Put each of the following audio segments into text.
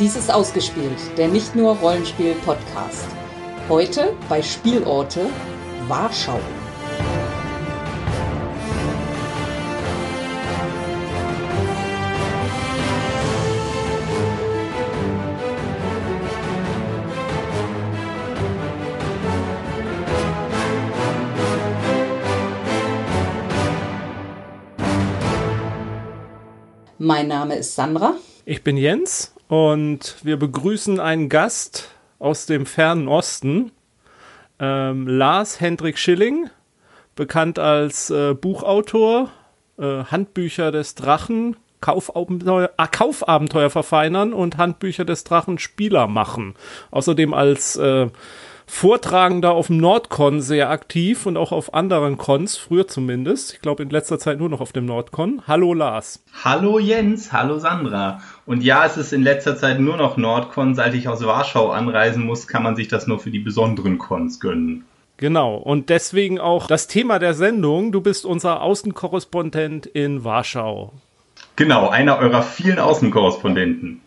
Dies ist ausgespielt, der nicht nur Rollenspiel-Podcast. Heute bei Spielorte Warschau. Mein Name ist Sandra. Ich bin Jens und wir begrüßen einen Gast aus dem fernen Osten, ähm, Lars Hendrik Schilling, bekannt als äh, Buchautor, äh, Handbücher des Drachen, Kaufabenteuer, ah, Kaufabenteuer verfeinern und Handbücher des Drachen Spieler machen. Außerdem als äh, Vortragender auf dem Nordcon sehr aktiv und auch auf anderen Cons, früher zumindest. Ich glaube in letzter Zeit nur noch auf dem Nordcon. Hallo Lars. Hallo Jens, hallo Sandra. Und ja, es ist in letzter Zeit nur noch Nordcon. Seit ich aus Warschau anreisen muss, kann man sich das nur für die besonderen Cons gönnen. Genau, und deswegen auch das Thema der Sendung. Du bist unser Außenkorrespondent in Warschau. Genau, einer eurer vielen Außenkorrespondenten.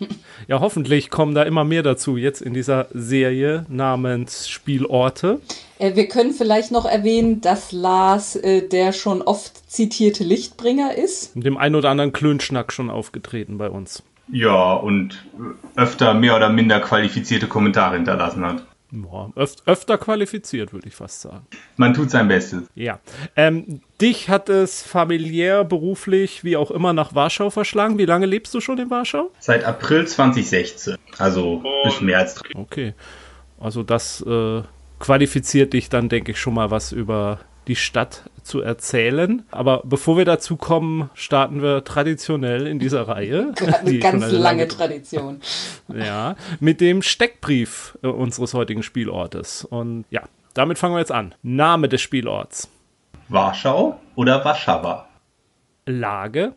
Ja, hoffentlich kommen da immer mehr dazu jetzt in dieser Serie namens Spielorte. Äh, wir können vielleicht noch erwähnen, dass Lars äh, der schon oft zitierte Lichtbringer ist. Mit dem einen oder anderen Klönschnack schon aufgetreten bei uns. Ja, und öfter mehr oder minder qualifizierte Kommentare hinterlassen hat. Boah, öf öfter qualifiziert, würde ich fast sagen. Man tut sein Bestes. Ja. Ähm, dich hat es familiär, beruflich, wie auch immer, nach Warschau verschlagen. Wie lange lebst du schon in Warschau? Seit April 2016. Also oh. bisschen mehr als drei. Okay. Also das äh, qualifiziert dich dann, denke ich, schon mal was über die Stadt zu erzählen. Aber bevor wir dazu kommen, starten wir traditionell in dieser Reihe. Eine ganz lange, lange Tradition. Ja, mit dem Steckbrief äh, unseres heutigen Spielortes. Und ja, damit fangen wir jetzt an. Name des Spielorts. Warschau oder Warschauer? Lage.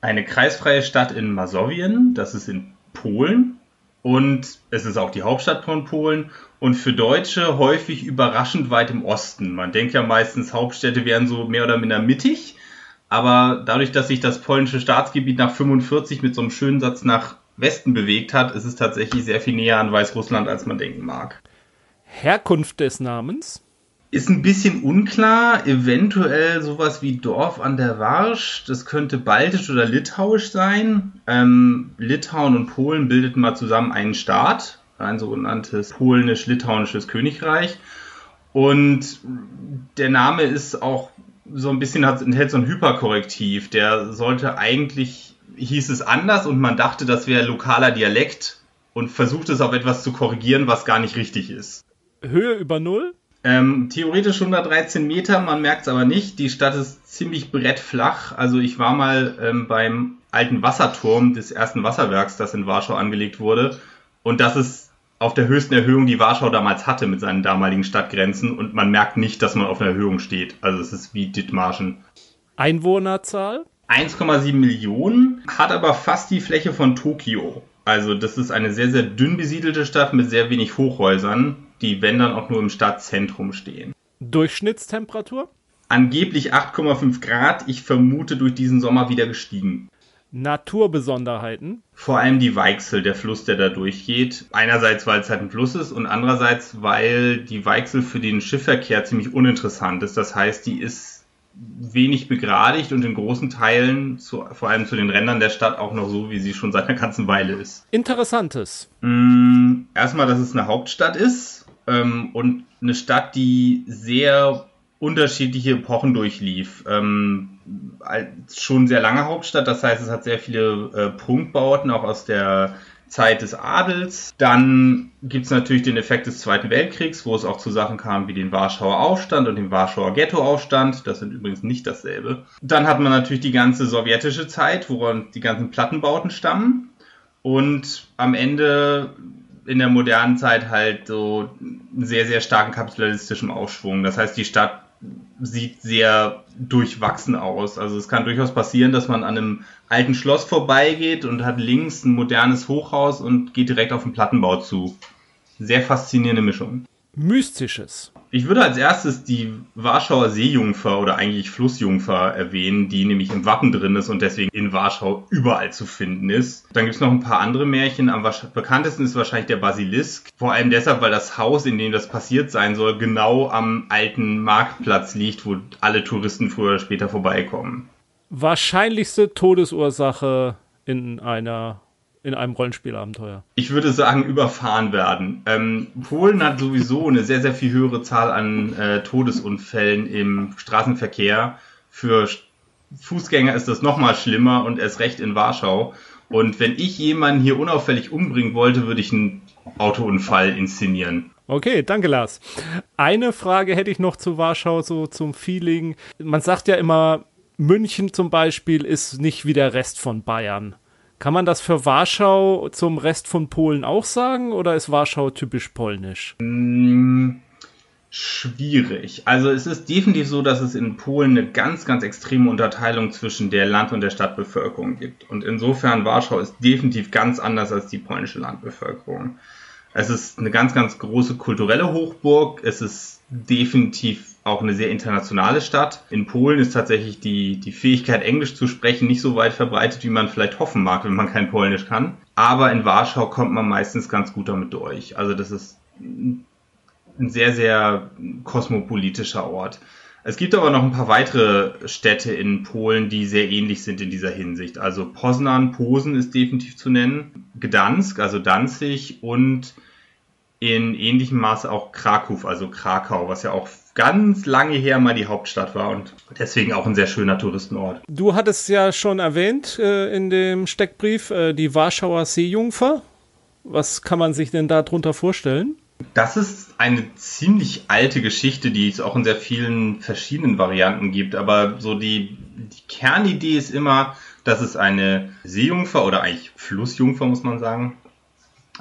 Eine kreisfreie Stadt in Masowien, das ist in Polen. Und es ist auch die Hauptstadt von Polen und für Deutsche häufig überraschend weit im Osten. Man denkt ja meistens, Hauptstädte wären so mehr oder minder mittig, aber dadurch, dass sich das polnische Staatsgebiet nach 45 mit so einem schönen Satz nach Westen bewegt hat, ist es tatsächlich sehr viel näher an Weißrussland, als man denken mag. Herkunft des Namens? Ist ein bisschen unklar, eventuell sowas wie Dorf an der Warsch, das könnte baltisch oder litauisch sein. Ähm, Litauen und Polen bildeten mal zusammen einen Staat, ein sogenanntes polnisch-litauisches Königreich. Und der Name ist auch so ein bisschen, hat, enthält so ein Hyperkorrektiv. Der sollte eigentlich, hieß es anders und man dachte, das wäre lokaler Dialekt und versucht es auf etwas zu korrigieren, was gar nicht richtig ist. Höhe über Null? Ähm, theoretisch 113 Meter, man merkt es aber nicht. Die Stadt ist ziemlich brettflach. Also ich war mal ähm, beim alten Wasserturm des ersten Wasserwerks, das in Warschau angelegt wurde. Und das ist auf der höchsten Erhöhung, die Warschau damals hatte mit seinen damaligen Stadtgrenzen. Und man merkt nicht, dass man auf einer Erhöhung steht. Also es ist wie Dithmarschen. Einwohnerzahl? 1,7 Millionen, hat aber fast die Fläche von Tokio. Also das ist eine sehr, sehr dünn besiedelte Stadt mit sehr wenig Hochhäusern die, wenn dann auch nur im Stadtzentrum stehen. Durchschnittstemperatur? Angeblich 8,5 Grad. Ich vermute durch diesen Sommer wieder gestiegen. Naturbesonderheiten? Vor allem die Weichsel, der Fluss, der da durchgeht. Einerseits, weil es halt ein Fluss ist und andererseits, weil die Weichsel für den Schiffverkehr ziemlich uninteressant ist. Das heißt, die ist wenig begradigt und in großen Teilen, zu, vor allem zu den Rändern der Stadt, auch noch so, wie sie schon seit einer ganzen Weile ist. Interessantes. Mm, erstmal, dass es eine Hauptstadt ist ähm, und eine Stadt, die sehr unterschiedliche Epochen durchlief. Ähm, schon sehr lange Hauptstadt, das heißt, es hat sehr viele äh, Prunkbauten, auch aus der Zeit des Adels. Dann gibt es natürlich den Effekt des Zweiten Weltkriegs, wo es auch zu Sachen kam wie den Warschauer Aufstand und den Warschauer Ghettoaufstand. Das sind übrigens nicht dasselbe. Dann hat man natürlich die ganze sowjetische Zeit, woran die ganzen Plattenbauten stammen. Und am Ende in der modernen Zeit halt so einen sehr, sehr starken kapitalistischen Aufschwung. Das heißt, die Stadt sieht sehr durchwachsen aus. Also es kann durchaus passieren, dass man an einem alten Schloss vorbeigeht und hat links ein modernes Hochhaus und geht direkt auf den Plattenbau zu. Sehr faszinierende Mischung. Mystisches. Ich würde als erstes die Warschauer Seejungfer oder eigentlich Flussjungfer erwähnen, die nämlich im Wappen drin ist und deswegen in Warschau überall zu finden ist. Dann gibt es noch ein paar andere Märchen. Am bekanntesten ist wahrscheinlich der Basilisk. Vor allem deshalb, weil das Haus, in dem das passiert sein soll, genau am alten Marktplatz liegt, wo alle Touristen früher oder später vorbeikommen. Wahrscheinlichste Todesursache in einer in einem Rollenspielabenteuer? Ich würde sagen, überfahren werden. Ähm, Polen hat sowieso eine sehr, sehr viel höhere Zahl an äh, Todesunfällen im Straßenverkehr. Für Fußgänger ist das nochmal schlimmer und erst recht in Warschau. Und wenn ich jemanden hier unauffällig umbringen wollte, würde ich einen Autounfall inszenieren. Okay, danke Lars. Eine Frage hätte ich noch zu Warschau, so zum Feeling. Man sagt ja immer, München zum Beispiel ist nicht wie der Rest von Bayern. Kann man das für Warschau zum Rest von Polen auch sagen oder ist Warschau typisch polnisch? Mm, schwierig. Also es ist definitiv so, dass es in Polen eine ganz, ganz extreme Unterteilung zwischen der Land- und der Stadtbevölkerung gibt. Und insofern Warschau ist definitiv ganz anders als die polnische Landbevölkerung. Es ist eine ganz, ganz große kulturelle Hochburg. Es ist definitiv auch eine sehr internationale Stadt. In Polen ist tatsächlich die, die Fähigkeit, Englisch zu sprechen, nicht so weit verbreitet, wie man vielleicht hoffen mag, wenn man kein Polnisch kann. Aber in Warschau kommt man meistens ganz gut damit durch. Also das ist ein sehr, sehr kosmopolitischer Ort. Es gibt aber noch ein paar weitere Städte in Polen, die sehr ähnlich sind in dieser Hinsicht. Also Poznan, Posen ist definitiv zu nennen, Gdansk, also Danzig und in ähnlichem Maße auch Krakow, also Krakau, was ja auch ganz lange her mal die Hauptstadt war und deswegen auch ein sehr schöner Touristenort. Du hattest ja schon erwähnt äh, in dem Steckbrief äh, die Warschauer Seejungfer. Was kann man sich denn darunter vorstellen? Das ist eine ziemlich alte Geschichte, die es auch in sehr vielen verschiedenen Varianten gibt. Aber so die, die Kernidee ist immer, dass es eine Seejungfer oder eigentlich Flussjungfer, muss man sagen,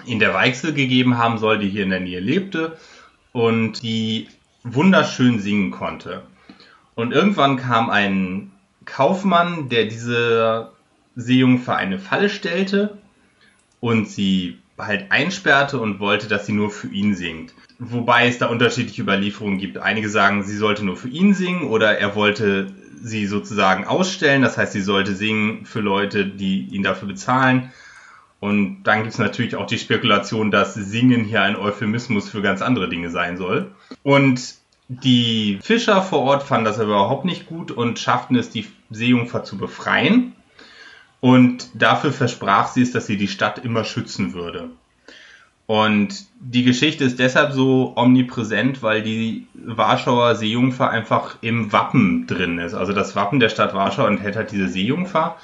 in der Weichsel gegeben haben soll, die hier in der Nähe lebte und die wunderschön singen konnte. Und irgendwann kam ein Kaufmann, der diese Seejungfer eine Falle stellte und sie halt einsperrte und wollte, dass sie nur für ihn singt. Wobei es da unterschiedliche Überlieferungen gibt. Einige sagen, sie sollte nur für ihn singen oder er wollte sie sozusagen ausstellen. Das heißt, sie sollte singen für Leute, die ihn dafür bezahlen. Und dann gibt es natürlich auch die Spekulation, dass Singen hier ein Euphemismus für ganz andere Dinge sein soll. Und die Fischer vor Ort fanden das aber überhaupt nicht gut und schafften es, die Seejungfer zu befreien. Und dafür versprach sie es, dass sie die Stadt immer schützen würde. Und die Geschichte ist deshalb so omnipräsent, weil die Warschauer Seejungfer einfach im Wappen drin ist. Also das Wappen der Stadt Warschau enthält halt diese Seejungfer.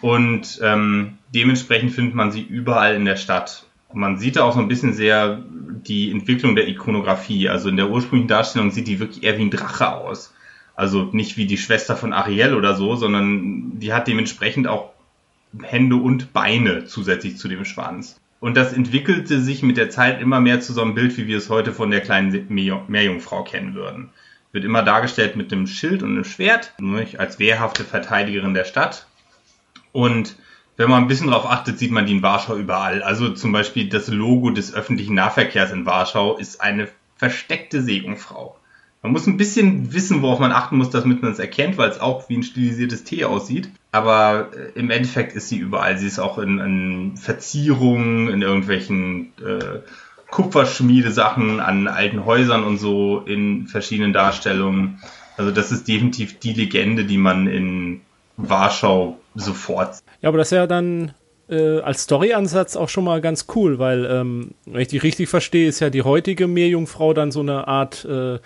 Und ähm, dementsprechend findet man sie überall in der Stadt. Man sieht da auch so ein bisschen sehr die Entwicklung der Ikonografie. Also in der ursprünglichen Darstellung sieht die wirklich eher wie ein Drache aus. Also nicht wie die Schwester von Ariel oder so, sondern die hat dementsprechend auch Hände und Beine zusätzlich zu dem Schwanz. Und das entwickelte sich mit der Zeit immer mehr zu so einem Bild, wie wir es heute von der kleinen Meerjungfrau kennen würden. Wird immer dargestellt mit einem Schild und einem Schwert, als wehrhafte Verteidigerin der Stadt. Und wenn man ein bisschen darauf achtet, sieht man die in Warschau überall. Also zum Beispiel das Logo des öffentlichen Nahverkehrs in Warschau ist eine versteckte Seejungfrau. Man muss ein bisschen wissen, worauf man achten muss, damit man es erkennt, weil es auch wie ein stilisiertes T aussieht. Aber äh, im Endeffekt ist sie überall. Sie ist auch in, in Verzierungen, in irgendwelchen äh, Kupferschmiedesachen an alten Häusern und so in verschiedenen Darstellungen. Also das ist definitiv die Legende, die man in Warschau sofort. Ja, aber das ist ja dann äh, als Storyansatz auch schon mal ganz cool, weil, ähm, wenn ich die richtig verstehe, ist ja die heutige Meerjungfrau dann so eine Art äh,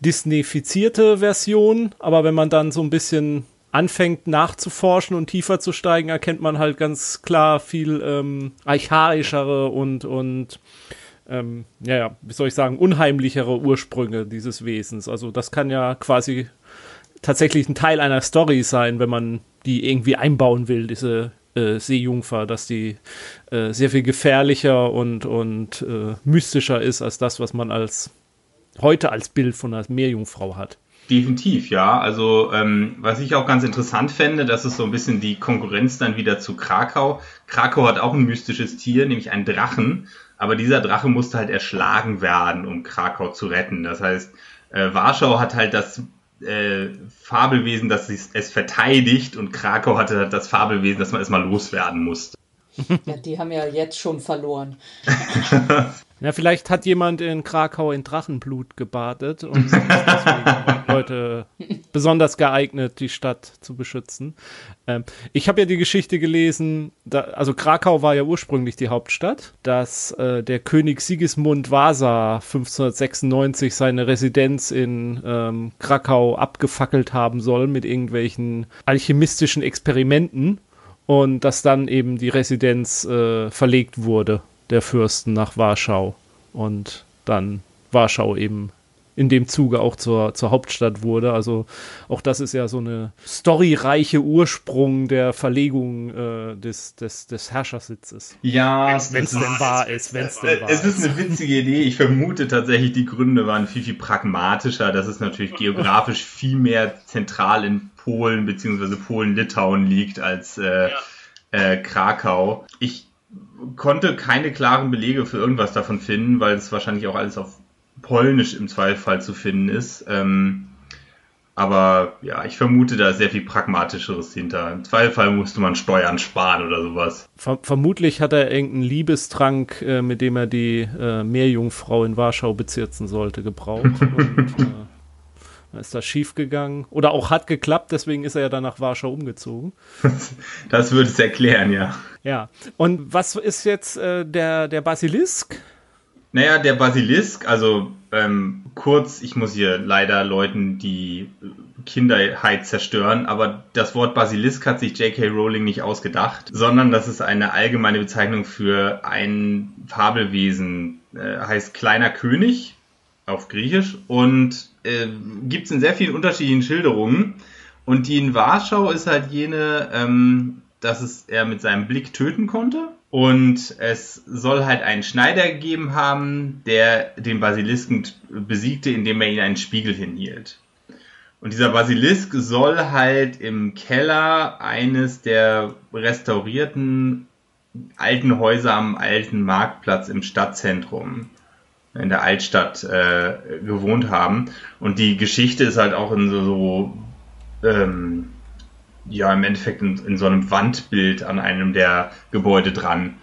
Disneyfizierte Version, aber wenn man dann so ein bisschen anfängt nachzuforschen und tiefer zu steigen, erkennt man halt ganz klar viel ähm, archaischere und, und ähm, ja, ja, wie soll ich sagen, unheimlichere Ursprünge dieses Wesens. Also das kann ja quasi tatsächlich ein Teil einer Story sein, wenn man die irgendwie einbauen will, diese äh, Seejungfer, dass die äh, sehr viel gefährlicher und, und äh, mystischer ist als das, was man als heute als Bild von einer Meerjungfrau hat. Definitiv, ja. Also ähm, was ich auch ganz interessant fände, das ist so ein bisschen die Konkurrenz dann wieder zu Krakau. Krakau hat auch ein mystisches Tier, nämlich einen Drachen. Aber dieser Drache musste halt erschlagen werden, um Krakau zu retten. Das heißt, äh, Warschau hat halt das äh, Fabelwesen, das es verteidigt und Krakau hatte halt das Fabelwesen, dass man erstmal loswerden musste. Ja, die haben ja jetzt schon verloren. Ja, vielleicht hat jemand in Krakau in Drachenblut gebadet und ist deswegen heute besonders geeignet, die Stadt zu beschützen. Ähm, ich habe ja die Geschichte gelesen, da, also Krakau war ja ursprünglich die Hauptstadt, dass äh, der König Sigismund Vasa 1596 seine Residenz in ähm, Krakau abgefackelt haben soll mit irgendwelchen alchemistischen Experimenten und dass dann eben die Residenz äh, verlegt wurde der Fürsten nach Warschau und dann Warschau eben in dem Zuge auch zur, zur Hauptstadt wurde. Also auch das ist ja so eine storyreiche Ursprung der Verlegung äh, des, des, des Herrschersitzes. Ja, wenn es denn wahr ist, wenn es denn wahr Es ist eine witzige Idee. Ich vermute tatsächlich, die Gründe waren viel, viel pragmatischer. Das ist natürlich geografisch viel mehr zentral in Polen bzw. Polen-Litauen liegt als äh, ja. äh, Krakau. Ich konnte keine klaren Belege für irgendwas davon finden, weil es wahrscheinlich auch alles auf Polnisch im Zweifelsfall zu finden ist. Ähm, aber ja, ich vermute, da ist sehr viel Pragmatischeres hinter. Im Zweifelsfall musste man Steuern sparen oder sowas. Ver vermutlich hat er irgendeinen Liebestrank, äh, mit dem er die äh, Meerjungfrau in Warschau bezirzen sollte, gebraucht. und, äh, ist das schief gegangen. Oder auch hat geklappt, deswegen ist er ja dann nach Warschau umgezogen. das würde es erklären, ja. Ja. Und was ist jetzt äh, der, der Basilisk? Naja, der Basilisk, also ähm, kurz, ich muss hier leider Leuten die Kinderheit zerstören, aber das Wort Basilisk hat sich J.K. Rowling nicht ausgedacht, sondern das ist eine allgemeine Bezeichnung für ein Fabelwesen, äh, heißt kleiner König auf Griechisch und äh, gibt es in sehr vielen unterschiedlichen Schilderungen. Und die in Warschau ist halt jene, ähm, dass es er mit seinem Blick töten konnte. Und es soll halt einen Schneider gegeben haben, der den Basilisken besiegte, indem er ihn einen Spiegel hinhielt. Und dieser Basilisk soll halt im Keller eines der restaurierten alten Häuser am alten Marktplatz im Stadtzentrum in der Altstadt äh, gewohnt haben. Und die Geschichte ist halt auch in so, so ähm, ja, im Endeffekt in, in, so einem Wandbild an einem der Gebäude dran.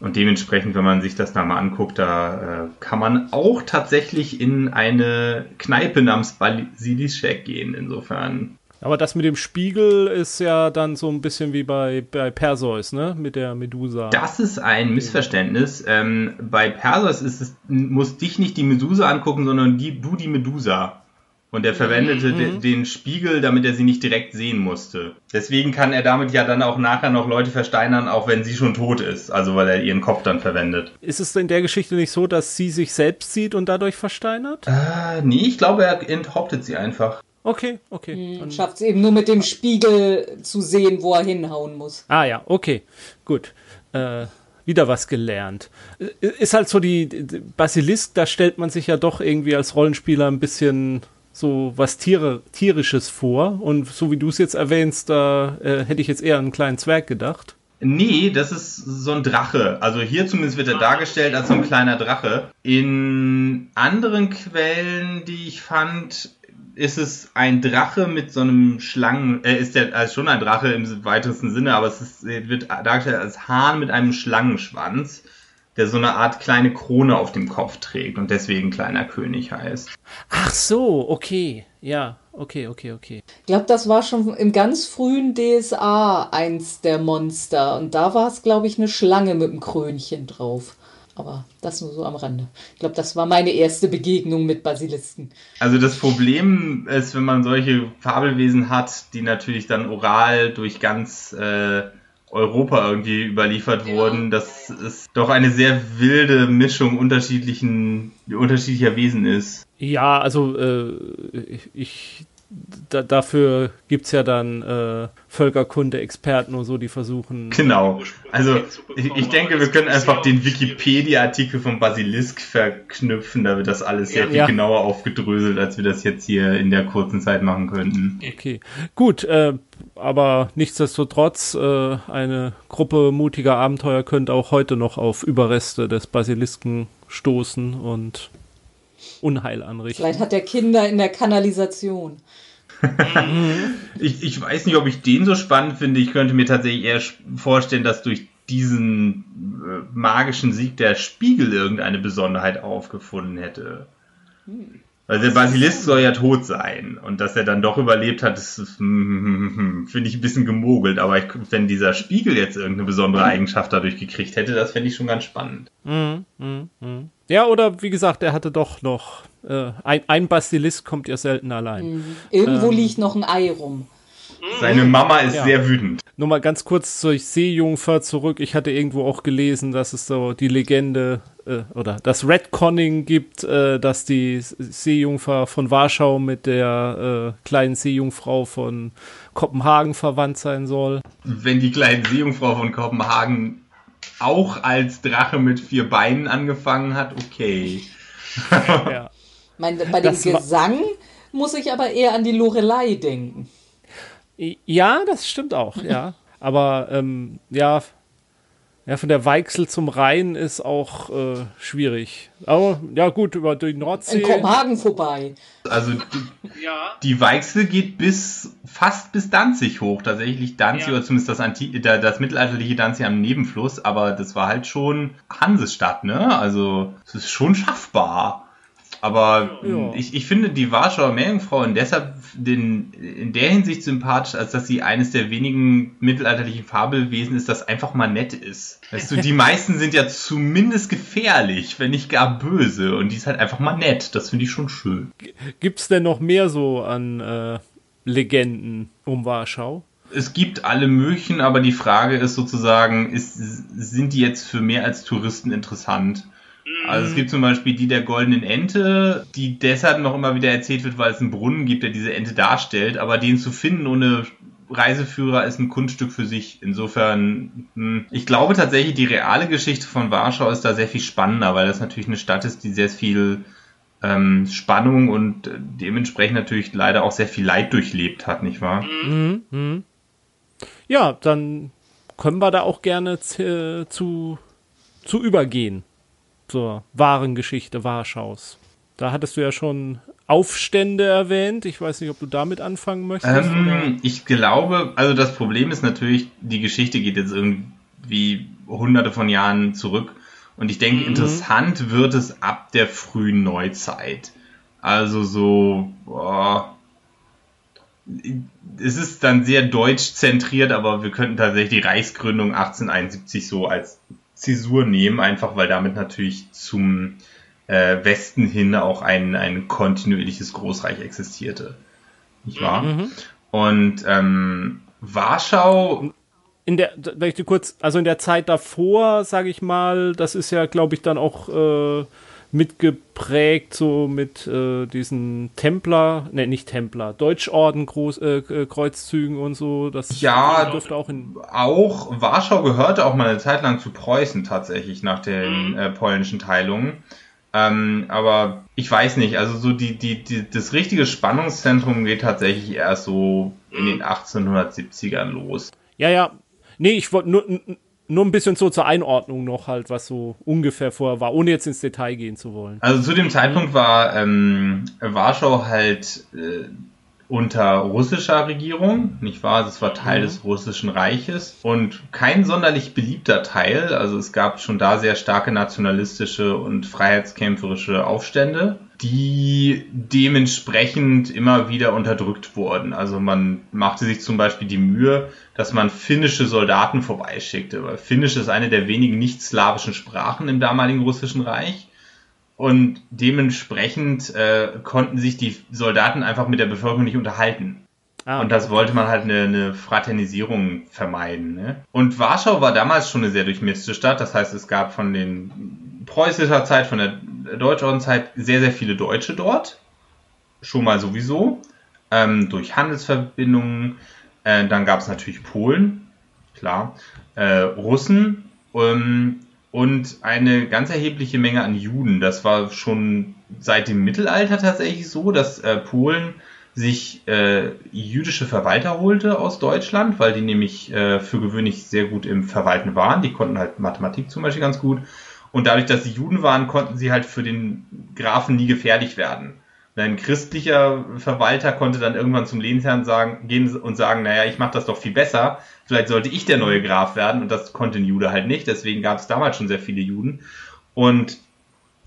Und dementsprechend, wenn man sich das da mal anguckt, da äh, kann man auch tatsächlich in eine Kneipe namens Basilischek gehen. Insofern aber das mit dem Spiegel ist ja dann so ein bisschen wie bei, bei Perseus, ne? Mit der Medusa. Das ist ein Missverständnis. Ähm, bei Perseus ist es, muss dich nicht die Medusa angucken, sondern die, du die Medusa. Und er verwendete mhm. de, den Spiegel, damit er sie nicht direkt sehen musste. Deswegen kann er damit ja dann auch nachher noch Leute versteinern, auch wenn sie schon tot ist. Also weil er ihren Kopf dann verwendet. Ist es in der Geschichte nicht so, dass sie sich selbst sieht und dadurch versteinert? Äh, nee, ich glaube, er enthauptet sie einfach. Okay, okay. Hm, Schafft es eben nur mit dem Spiegel zu sehen, wo er hinhauen muss. Ah ja, okay, gut. Äh, wieder was gelernt. Äh, ist halt so die, die Basilisk, da stellt man sich ja doch irgendwie als Rollenspieler ein bisschen so was Tiere, tierisches vor. Und so wie du es jetzt erwähnst, da äh, hätte ich jetzt eher an einen kleinen Zwerg gedacht. Nee, das ist so ein Drache. Also hier zumindest wird er dargestellt als so ein kleiner Drache. In anderen Quellen, die ich fand, ist es ein Drache mit so einem Schlangen, äh, ist der also schon ein Drache im weitesten Sinne, aber es ist, wird dargestellt als Hahn mit einem Schlangenschwanz, der so eine Art kleine Krone auf dem Kopf trägt und deswegen kleiner König heißt. Ach so, okay, ja, okay, okay, okay. Ich glaube, das war schon im ganz frühen DSA eins der Monster und da war es, glaube ich, eine Schlange mit einem Krönchen drauf. Aber das nur so am Rande. Ich glaube, das war meine erste Begegnung mit Basilisken. Also das Problem ist, wenn man solche Fabelwesen hat, die natürlich dann oral durch ganz äh, Europa irgendwie überliefert ja. wurden, dass es doch eine sehr wilde Mischung unterschiedlichen, unterschiedlicher Wesen ist. Ja, also äh, ich da, dafür gibt es ja dann äh, Völkerkunde-Experten und so, die versuchen. Genau. Also ich, ich denke, wir können einfach den Wikipedia-Artikel von Basilisk verknüpfen, da wird das alles sehr viel ja. genauer aufgedröselt, als wir das jetzt hier in der kurzen Zeit machen könnten. Okay, gut, äh, aber nichtsdestotrotz, äh, eine Gruppe mutiger Abenteuer könnte auch heute noch auf Überreste des Basilisken stoßen und Unheil anrichten. Vielleicht hat der Kinder in der Kanalisation. ich, ich weiß nicht, ob ich den so spannend finde. Ich könnte mir tatsächlich eher vorstellen, dass durch diesen äh, magischen Sieg der Spiegel irgendeine Besonderheit aufgefunden hätte. Hm. Weil der Basilisk soll ja tot sein. Und dass er dann doch überlebt hat, ist, finde ich ein bisschen gemogelt. Aber ich, wenn dieser Spiegel jetzt irgendeine besondere Eigenschaft dadurch gekriegt hätte, das fände ich schon ganz spannend. Mm, mm, mm. Ja, oder wie gesagt, er hatte doch noch. Äh, ein, ein Basilisk kommt ja selten allein. Mhm. Irgendwo ähm, liegt noch ein Ei rum. Seine Mama ist ja. sehr wütend. Nur mal ganz kurz zur Seejungfer zurück. Ich hatte irgendwo auch gelesen, dass es so die Legende äh, oder das Redconning gibt, äh, dass die Seejungfer von Warschau mit der äh, kleinen Seejungfrau von Kopenhagen verwandt sein soll. Wenn die kleine Seejungfrau von Kopenhagen auch als Drache mit vier Beinen angefangen hat, okay. ja. Mein, bei dem das Gesang muss ich aber eher an die Lorelei denken. Ja, das stimmt auch, ja. Aber ähm, ja, ja, von der Weichsel zum Rhein ist auch äh, schwierig. Aber ja, gut, über die Nordsee. In Kopenhagen vorbei. Also die, ja. die Weichsel geht bis fast bis Danzig hoch. Tatsächlich Danzig, ja. oder zumindest das, Anti das, das mittelalterliche Danzig am Nebenfluss, aber das war halt schon Hansestadt, ne? Also es ist schon schaffbar. Aber ja. ich, ich finde die Warschauer Meerjungfrau in deshalb den, in der Hinsicht sympathisch, als dass sie eines der wenigen mittelalterlichen Fabelwesen ist, das einfach mal nett ist. Weißt du, die meisten sind ja zumindest gefährlich, wenn nicht gar böse. Und die ist halt einfach mal nett. Das finde ich schon schön. Gibt's denn noch mehr so an äh, Legenden um Warschau? Es gibt alle möglichen, aber die Frage ist sozusagen, ist, sind die jetzt für mehr als Touristen interessant? Also es gibt zum Beispiel die der goldenen Ente, die deshalb noch immer wieder erzählt wird, weil es einen Brunnen gibt, der diese Ente darstellt, aber den zu finden ohne Reiseführer ist ein Kunststück für sich. Insofern, hm, ich glaube tatsächlich, die reale Geschichte von Warschau ist da sehr viel spannender, weil das natürlich eine Stadt ist, die sehr viel ähm, Spannung und dementsprechend natürlich leider auch sehr viel Leid durchlebt hat, nicht wahr? Mhm. Mhm. Ja, dann können wir da auch gerne zu, zu übergehen zur wahren Geschichte Warschaus. Da hattest du ja schon Aufstände erwähnt. Ich weiß nicht, ob du damit anfangen möchtest. Ähm, ich glaube, also das Problem ist natürlich, die Geschichte geht jetzt irgendwie hunderte von Jahren zurück. Und ich denke, mhm. interessant wird es ab der frühen Neuzeit. Also so, boah, es ist dann sehr deutsch zentriert, aber wir könnten tatsächlich die Reichsgründung 1871 so als Zäsur nehmen, einfach weil damit natürlich zum äh, Westen hin auch ein, ein kontinuierliches Großreich existierte. Nicht wahr? Mhm. Und ähm, Warschau. In der, dir kurz, also in der Zeit davor, sage ich mal, das ist ja, glaube ich, dann auch äh, mitgeprägt, so mit äh, diesen Templer, ne, nicht Templer, Deutschorden Groß, äh, äh, Kreuzzügen und so. Das ja, dürfte auch in. Auch Warschau gehörte auch mal eine Zeit lang zu Preußen tatsächlich nach den mhm. äh, polnischen Teilungen. Ähm, aber ich weiß nicht, also so die, die, die, das richtige Spannungszentrum geht tatsächlich erst so in den 1870ern los. Ja, ja. Nee, ich wollte nur, nur ein bisschen so zur Einordnung noch halt, was so ungefähr vorher war, ohne jetzt ins Detail gehen zu wollen. Also zu dem Zeitpunkt war ähm, Warschau halt äh, unter russischer Regierung, nicht wahr? Das war Teil mhm. des russischen Reiches und kein sonderlich beliebter Teil. Also es gab schon da sehr starke nationalistische und freiheitskämpferische Aufstände die dementsprechend immer wieder unterdrückt wurden. Also man machte sich zum Beispiel die Mühe, dass man finnische Soldaten vorbeischickte, weil Finnisch ist eine der wenigen nicht-slawischen Sprachen im damaligen russischen Reich. Und dementsprechend äh, konnten sich die Soldaten einfach mit der Bevölkerung nicht unterhalten. Ah, und das wollte man halt eine, eine Fraternisierung vermeiden. Ne? Und Warschau war damals schon eine sehr durchmischte Stadt. Das heißt, es gab von den preußischer Zeit, von der Deutschordenzeit sehr, sehr viele Deutsche dort. Schon mal sowieso. ähm, durch Handelsverbindungen. Äh, dann gab es natürlich Polen, klar, äh, Russen ähm, und eine ganz erhebliche Menge an Juden. Das war schon seit dem Mittelalter tatsächlich so, dass äh, Polen sich äh, jüdische Verwalter holte aus Deutschland, weil die nämlich äh, für gewöhnlich sehr gut im Verwalten waren. Die konnten halt Mathematik zum Beispiel ganz gut. Und dadurch, dass sie Juden waren, konnten sie halt für den Grafen nie gefährlich werden. Und ein christlicher Verwalter konnte dann irgendwann zum Lehnsherrn sagen, gehen und sagen, naja, ich mache das doch viel besser. Vielleicht sollte ich der neue Graf werden. Und das konnte ein Jude halt nicht. Deswegen gab es damals schon sehr viele Juden. Und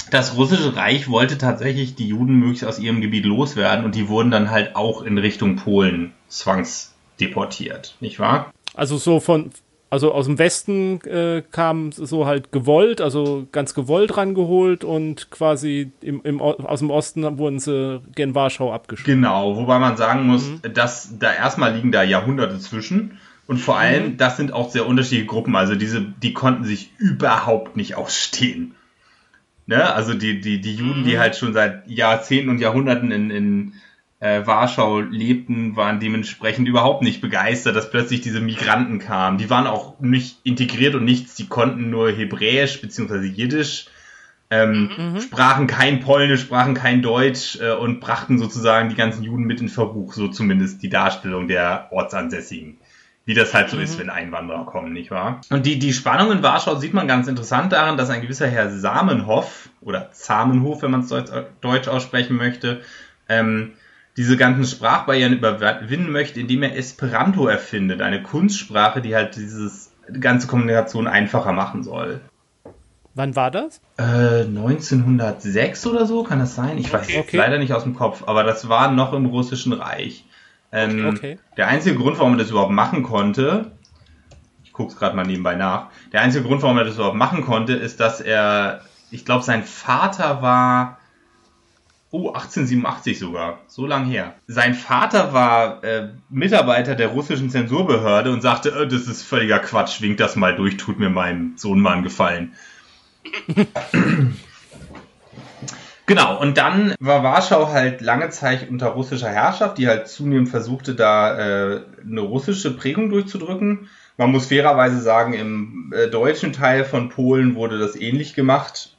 das russische Reich wollte tatsächlich die Juden möglichst aus ihrem Gebiet loswerden und die wurden dann halt auch in Richtung Polen zwangsdeportiert, nicht wahr? Also so von, also aus dem Westen äh, kam so halt gewollt, also ganz gewollt rangeholt und quasi im, im, aus dem Osten wurden sie gen Warschau abgeschoben. Genau, wobei man sagen muss, mhm. dass da erstmal liegen da Jahrhunderte zwischen. Und vor allem, mhm. das sind auch sehr unterschiedliche Gruppen. Also diese, die konnten sich überhaupt nicht ausstehen. Ne? Also die, die, die Juden, die mhm. halt schon seit Jahrzehnten und Jahrhunderten in, in äh, Warschau lebten, waren dementsprechend überhaupt nicht begeistert, dass plötzlich diese Migranten kamen. Die waren auch nicht integriert und nichts, die konnten nur Hebräisch bzw. Jiddisch, ähm, mhm. sprachen kein Polnisch, sprachen kein Deutsch äh, und brachten sozusagen die ganzen Juden mit in Verbuch, so zumindest die Darstellung der Ortsansässigen wie das halt so mhm. ist, wenn Einwanderer kommen, nicht wahr? Und die, die Spannung in Warschau sieht man ganz interessant daran, dass ein gewisser Herr Samenhoff oder Zamenhof, wenn man es Deutsch, Deutsch aussprechen möchte, ähm, diese ganzen Sprachbarrieren überwinden möchte, indem er Esperanto erfindet, eine Kunstsprache, die halt dieses die ganze Kommunikation einfacher machen soll. Wann war das? Äh, 1906 oder so, kann das sein? Ich weiß okay. es leider nicht aus dem Kopf, aber das war noch im Russischen Reich. Ähm, okay. Der einzige Grund, warum er das überhaupt machen konnte, ich gucke es gerade mal nebenbei nach, der einzige Grund, warum er das überhaupt machen konnte, ist, dass er, ich glaube, sein Vater war, oh, 1887 sogar, so lang her. Sein Vater war äh, Mitarbeiter der russischen Zensurbehörde und sagte, äh, das ist völliger Quatsch, winkt das mal durch, tut mir meinem Sohn mal einen Gefallen. Genau, und dann war Warschau halt lange Zeit unter russischer Herrschaft, die halt zunehmend versuchte, da äh, eine russische Prägung durchzudrücken. Man muss fairerweise sagen, im äh, deutschen Teil von Polen wurde das ähnlich gemacht,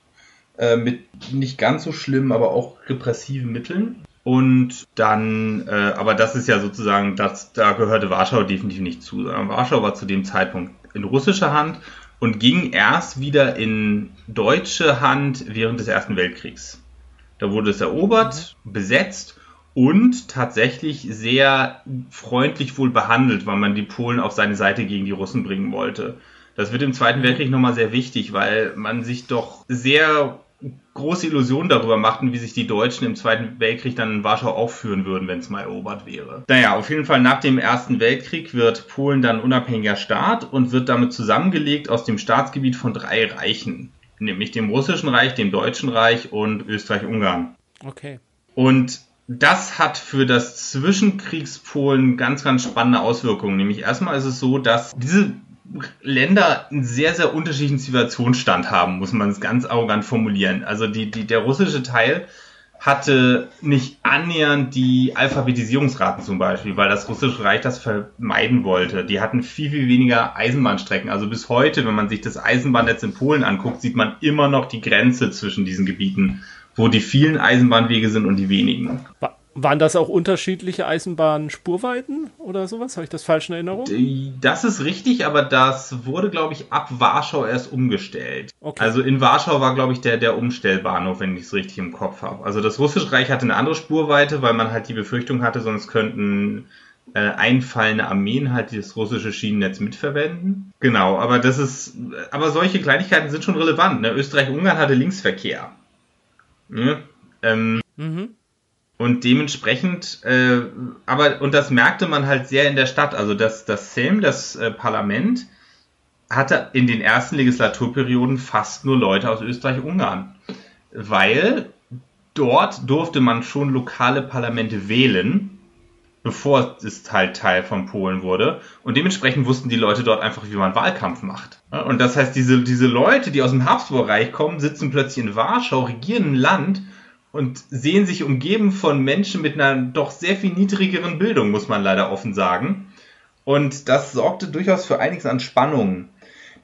äh, mit nicht ganz so schlimm, aber auch repressiven Mitteln. Und dann, äh, aber das ist ja sozusagen, das, da gehörte Warschau definitiv nicht zu. Warschau war zu dem Zeitpunkt in russischer Hand und ging erst wieder in deutsche Hand während des Ersten Weltkriegs. Da wurde es erobert, besetzt und tatsächlich sehr freundlich wohl behandelt, weil man die Polen auf seine Seite gegen die Russen bringen wollte. Das wird im Zweiten Weltkrieg nochmal sehr wichtig, weil man sich doch sehr große Illusionen darüber machten, wie sich die Deutschen im Zweiten Weltkrieg dann in Warschau aufführen würden, wenn es mal erobert wäre. Naja, auf jeden Fall nach dem Ersten Weltkrieg wird Polen dann unabhängiger Staat und wird damit zusammengelegt aus dem Staatsgebiet von drei Reichen nämlich dem Russischen Reich, dem Deutschen Reich und Österreich-Ungarn. Okay. Und das hat für das Zwischenkriegspolen ganz, ganz spannende Auswirkungen. Nämlich erstmal ist es so, dass diese Länder einen sehr, sehr unterschiedlichen Zivilisationsstand haben, muss man es ganz arrogant formulieren. Also die, die, der russische Teil hatte nicht annähernd die Alphabetisierungsraten zum Beispiel, weil das Russische Reich das vermeiden wollte. Die hatten viel, viel weniger Eisenbahnstrecken. Also bis heute, wenn man sich das Eisenbahnnetz in Polen anguckt, sieht man immer noch die Grenze zwischen diesen Gebieten, wo die vielen Eisenbahnwege sind und die wenigen. Waren das auch unterschiedliche Eisenbahnspurweiten oder sowas? Habe ich das falsch in Erinnerung? Das ist richtig, aber das wurde, glaube ich, ab Warschau erst umgestellt. Okay. Also in Warschau war, glaube ich, der, der Umstellbahnhof, wenn ich es richtig im Kopf habe. Also das Russische Reich hatte eine andere Spurweite, weil man halt die Befürchtung hatte, sonst könnten äh, einfallende Armeen halt das russische Schienennetz mitverwenden. Genau, aber das ist, aber solche Kleinigkeiten sind schon relevant. Ne? Österreich-Ungarn hatte Linksverkehr. Ne? Ähm, mhm. Und dementsprechend, äh, aber, und das merkte man halt sehr in der Stadt. Also das, das Sejm, das äh, Parlament, hatte in den ersten Legislaturperioden fast nur Leute aus Österreich-Ungarn. Weil dort durfte man schon lokale Parlamente wählen, bevor es halt Teil von Polen wurde. Und dementsprechend wussten die Leute dort einfach, wie man Wahlkampf macht. Und das heißt, diese, diese Leute, die aus dem Habsburg-Reich kommen, sitzen plötzlich in Warschau, regieren ein Land und sehen sich umgeben von Menschen mit einer doch sehr viel niedrigeren Bildung, muss man leider offen sagen. Und das sorgte durchaus für einiges an Spannungen.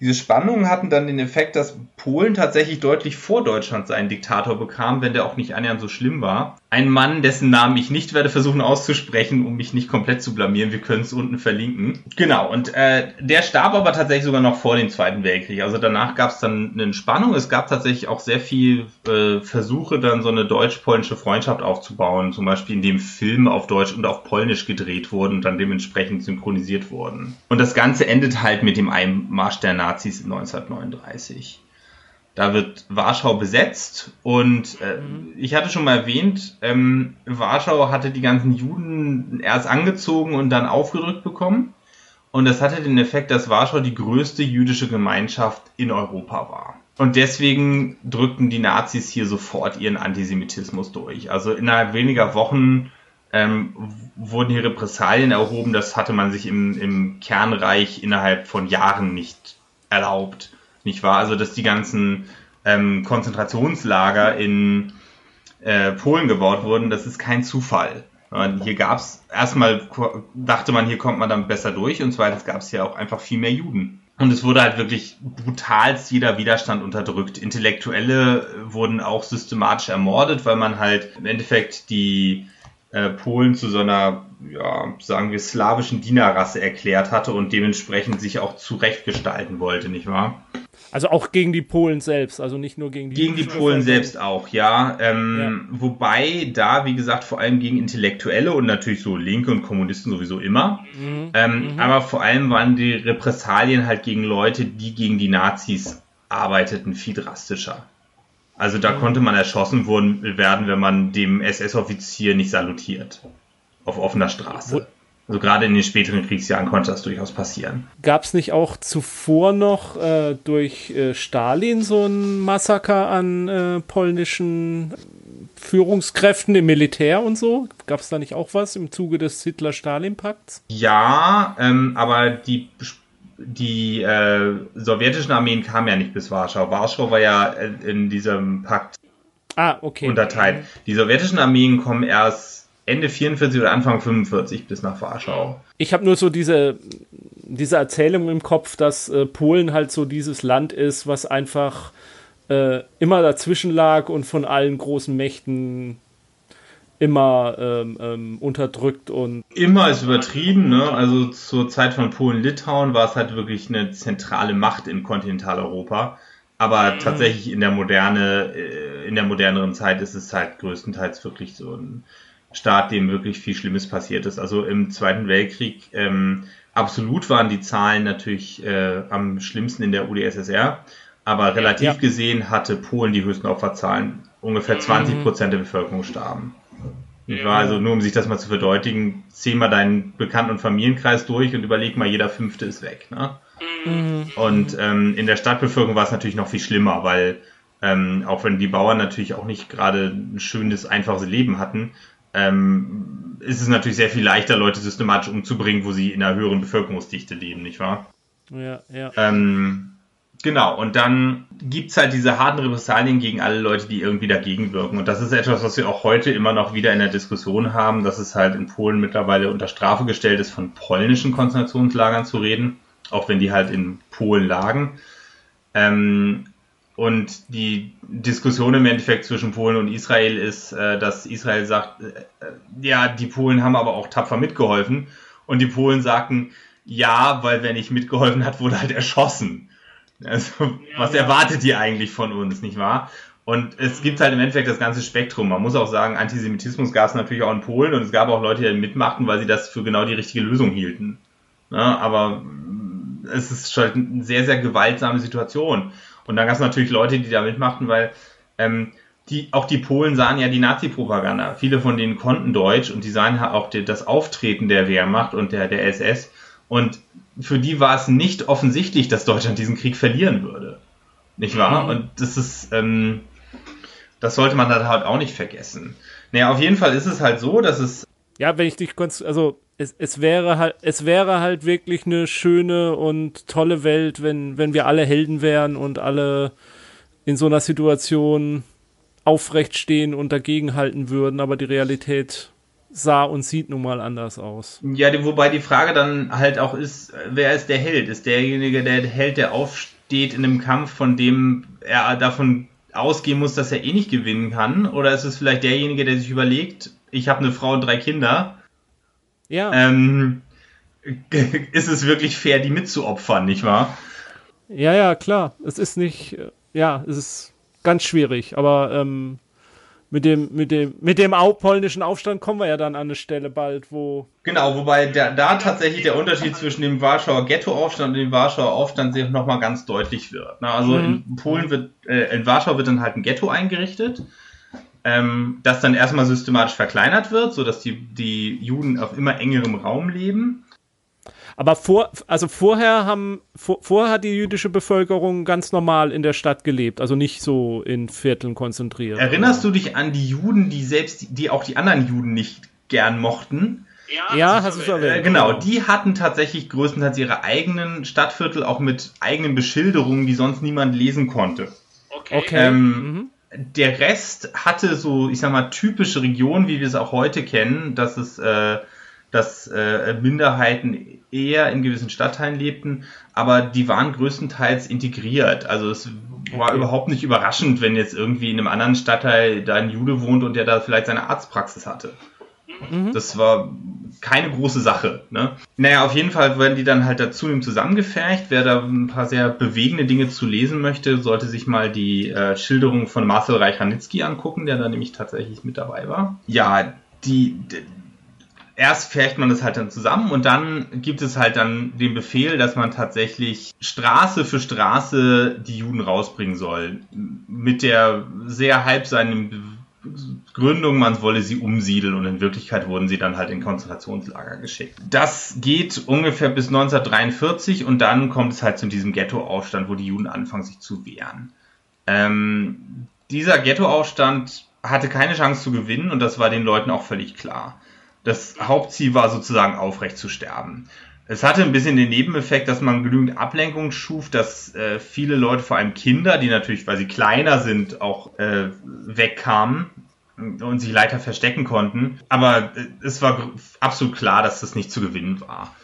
Diese Spannungen hatten dann den Effekt, dass Polen tatsächlich deutlich vor Deutschland seinen Diktator bekam, wenn der auch nicht annähernd so schlimm war. Ein Mann, dessen Namen ich nicht werde versuchen auszusprechen, um mich nicht komplett zu blamieren. Wir können es unten verlinken. Genau, und äh, der starb aber tatsächlich sogar noch vor dem Zweiten Weltkrieg. Also danach gab es dann eine Spannung. Es gab tatsächlich auch sehr viel äh, Versuche, dann so eine deutsch-polnische Freundschaft aufzubauen. Zum Beispiel in dem Filme auf Deutsch und auf Polnisch gedreht wurden und dann dementsprechend synchronisiert wurden. Und das Ganze endet halt mit dem Einmarsch der Nazis 1939. Da wird Warschau besetzt und äh, mhm. ich hatte schon mal erwähnt, ähm, Warschau hatte die ganzen Juden erst angezogen und dann aufgedrückt bekommen. Und das hatte den Effekt, dass Warschau die größte jüdische Gemeinschaft in Europa war. Und deswegen drückten die Nazis hier sofort ihren Antisemitismus durch. Also innerhalb weniger Wochen ähm, wurden hier Repressalien erhoben. Das hatte man sich im, im Kernreich innerhalb von Jahren nicht erlaubt. Nicht wahr? Also, dass die ganzen ähm, Konzentrationslager in äh, Polen gebaut wurden, das ist kein Zufall. Hier gab es erstmal, dachte man, hier kommt man dann besser durch und zweitens gab es hier auch einfach viel mehr Juden. Und es wurde halt wirklich brutalst jeder Widerstand unterdrückt. Intellektuelle wurden auch systematisch ermordet, weil man halt im Endeffekt die äh, Polen zu so einer, ja, sagen wir, slawischen Dienerrasse erklärt hatte und dementsprechend sich auch zurechtgestalten wollte, nicht wahr? Also auch gegen die Polen selbst, also nicht nur gegen die Gegen die Polen selbst auch, ja. Ähm, ja. Wobei da, wie gesagt, vor allem gegen Intellektuelle und natürlich so Linke und Kommunisten sowieso immer. Mhm. Ähm, mhm. Aber vor allem waren die Repressalien halt gegen Leute, die gegen die Nazis arbeiteten, viel drastischer. Also da mhm. konnte man erschossen werden, wenn man dem SS-Offizier nicht salutiert. Auf offener Straße. Wo also gerade in den späteren Kriegsjahren konnte das durchaus passieren. Gab es nicht auch zuvor noch äh, durch äh, Stalin so ein Massaker an äh, polnischen Führungskräften im Militär und so? Gab es da nicht auch was im Zuge des Hitler-Stalin-Pakts? Ja, ähm, aber die, die äh, sowjetischen Armeen kamen ja nicht bis Warschau. Warschau war ja äh, in diesem Pakt ah, okay. unterteilt. Die sowjetischen Armeen kommen erst Ende 44 oder Anfang 45 bis nach Warschau. Ich habe nur so diese, diese Erzählung im Kopf, dass äh, Polen halt so dieses Land ist, was einfach äh, immer dazwischen lag und von allen großen Mächten immer ähm, ähm, unterdrückt und. Immer ist übertrieben, ne? Also zur Zeit von Polen-Litauen war es halt wirklich eine zentrale Macht in Kontinentaleuropa. Aber mhm. tatsächlich in der moderne, äh, in der moderneren Zeit ist es halt größtenteils wirklich so ein Staat, dem wirklich viel Schlimmes passiert ist. Also im Zweiten Weltkrieg ähm, absolut waren die Zahlen natürlich äh, am schlimmsten in der UdSSR, aber relativ ja. gesehen hatte Polen die höchsten Opferzahlen. Ungefähr 20 mhm. Prozent der Bevölkerung starben. Ich war also nur, um sich das mal zu verdeutigen, zieh mal deinen Bekannten- und Familienkreis durch und überleg mal, jeder Fünfte ist weg. Ne? Mhm. Und ähm, in der Stadtbevölkerung war es natürlich noch viel schlimmer, weil ähm, auch wenn die Bauern natürlich auch nicht gerade ein schönes, einfaches Leben hatten, ähm, ist es natürlich sehr viel leichter, Leute systematisch umzubringen, wo sie in einer höheren Bevölkerungsdichte leben, nicht wahr? Ja, ja. Ähm, genau, und dann gibt es halt diese harten Repressalien gegen alle Leute, die irgendwie dagegen wirken. Und das ist etwas, was wir auch heute immer noch wieder in der Diskussion haben, dass es halt in Polen mittlerweile unter Strafe gestellt ist, von polnischen Konzentrationslagern zu reden, auch wenn die halt in Polen lagen. Ähm, und die Diskussion im Endeffekt zwischen Polen und Israel ist, äh, dass Israel sagt, äh, ja, die Polen haben aber auch tapfer mitgeholfen. Und die Polen sagten, ja, weil wer nicht mitgeholfen hat, wurde halt erschossen. Also, ja, was ja. erwartet ihr eigentlich von uns, nicht wahr? Und es gibt halt im Endeffekt das ganze Spektrum. Man muss auch sagen, Antisemitismus gab es natürlich auch in Polen und es gab auch Leute, die mitmachten, weil sie das für genau die richtige Lösung hielten. Ja, aber es ist schon eine sehr, sehr gewaltsame Situation. Und dann gab es natürlich Leute, die da mitmachten, weil ähm, die, auch die Polen sahen ja die Nazi-Propaganda. Viele von denen konnten Deutsch und die sahen ja auch die, das Auftreten der Wehrmacht und der, der SS. Und für die war es nicht offensichtlich, dass Deutschland diesen Krieg verlieren würde. Nicht wahr? Mhm. Und das ist, ähm, das sollte man dann halt auch nicht vergessen. Naja, auf jeden Fall ist es halt so, dass es. Ja, wenn ich dich kurz, also es, es wäre halt, es wäre halt wirklich eine schöne und tolle Welt, wenn, wenn wir alle Helden wären und alle in so einer Situation aufrecht stehen und dagegenhalten würden, aber die Realität sah und sieht nun mal anders aus. Ja, wobei die Frage dann halt auch ist, wer ist der Held? Ist derjenige der Held, der aufsteht in einem Kampf, von dem er davon ausgehen muss, dass er eh nicht gewinnen kann? Oder ist es vielleicht derjenige, der sich überlegt, ich habe eine Frau und drei Kinder? Ja. Ähm, ist es wirklich fair, die mitzuopfern, nicht wahr? Ja, ja, klar. Es ist nicht, ja, es ist ganz schwierig, aber ähm, mit dem, mit dem, mit dem polnischen Aufstand kommen wir ja dann an eine Stelle bald, wo. Genau, wobei der, da tatsächlich der Unterschied zwischen dem Warschauer Ghettoaufstand und dem Warschauer Aufstand sich nochmal ganz deutlich wird. Ne? Also mhm. in Polen wird, äh, in Warschau wird dann halt ein Ghetto eingerichtet, ähm, das dann erstmal systematisch verkleinert wird, sodass die, die Juden auf immer engerem Raum leben. Aber vor, also vorher haben, vor, vorher hat die jüdische Bevölkerung ganz normal in der Stadt gelebt, also nicht so in Vierteln konzentriert. Erinnerst du dich an die Juden, die selbst, die auch die anderen Juden nicht gern mochten? Ja, ja hast du schon erwähnt. Äh, genau, die hatten tatsächlich größtenteils ihre eigenen Stadtviertel auch mit eigenen Beschilderungen, die sonst niemand lesen konnte. Okay. okay. Ähm, mhm. Der Rest hatte so, ich sag mal, typische Regionen, wie wir es auch heute kennen, dass es äh, dass äh, Minderheiten eher in gewissen Stadtteilen lebten, aber die waren größtenteils integriert. Also es war überhaupt nicht überraschend, wenn jetzt irgendwie in einem anderen Stadtteil da ein Jude wohnt und der da vielleicht seine Arztpraxis hatte. Mhm. Das war keine große Sache. Ne? Naja, auf jeden Fall werden die dann halt dazu zusammengefercht. Wer da ein paar sehr bewegende Dinge zu lesen möchte, sollte sich mal die äh, Schilderung von Marcel Reich-Ranitzky angucken, der da nämlich tatsächlich mit dabei war. Ja, die, erst färcht man das halt dann zusammen und dann gibt es halt dann den Befehl, dass man tatsächlich Straße für Straße die Juden rausbringen soll. Mit der sehr halbseitigen Gründung, man wolle sie umsiedeln und in Wirklichkeit wurden sie dann halt in Konzentrationslager geschickt. Das geht ungefähr bis 1943 und dann kommt es halt zu diesem Ghettoaufstand, wo die Juden anfangen sich zu wehren. Ähm, dieser Ghettoaufstand hatte keine Chance zu gewinnen und das war den Leuten auch völlig klar das Hauptziel war sozusagen aufrecht zu sterben. Es hatte ein bisschen den Nebeneffekt, dass man genügend Ablenkung schuf, dass äh, viele Leute, vor allem Kinder, die natürlich, weil sie kleiner sind, auch äh, wegkamen und sich leichter verstecken konnten. Aber äh, es war absolut klar, dass das nicht zu gewinnen war.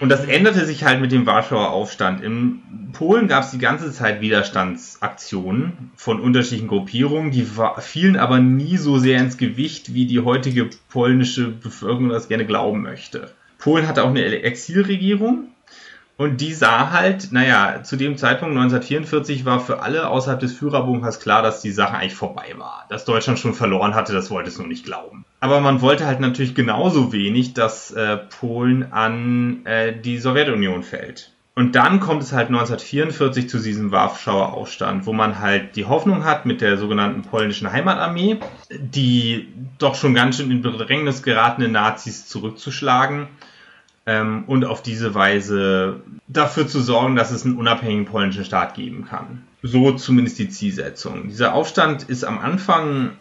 Und das änderte sich halt mit dem Warschauer Aufstand. In Polen gab es die ganze Zeit Widerstandsaktionen von unterschiedlichen Gruppierungen, die fielen aber nie so sehr ins Gewicht, wie die heutige polnische Bevölkerung das gerne glauben möchte. Polen hatte auch eine Exilregierung, und die sah halt, naja, zu dem Zeitpunkt 1944 war für alle außerhalb des Führerbunkers klar, dass die Sache eigentlich vorbei war. Dass Deutschland schon verloren hatte, das wollte es nur nicht glauben. Aber man wollte halt natürlich genauso wenig, dass äh, Polen an äh, die Sowjetunion fällt. Und dann kommt es halt 1944 zu diesem Warschauer Aufstand, wo man halt die Hoffnung hat mit der sogenannten polnischen Heimatarmee, die doch schon ganz schön in Bedrängnis geratene Nazis zurückzuschlagen ähm, und auf diese Weise dafür zu sorgen, dass es einen unabhängigen polnischen Staat geben kann. So zumindest die Zielsetzung. Dieser Aufstand ist am Anfang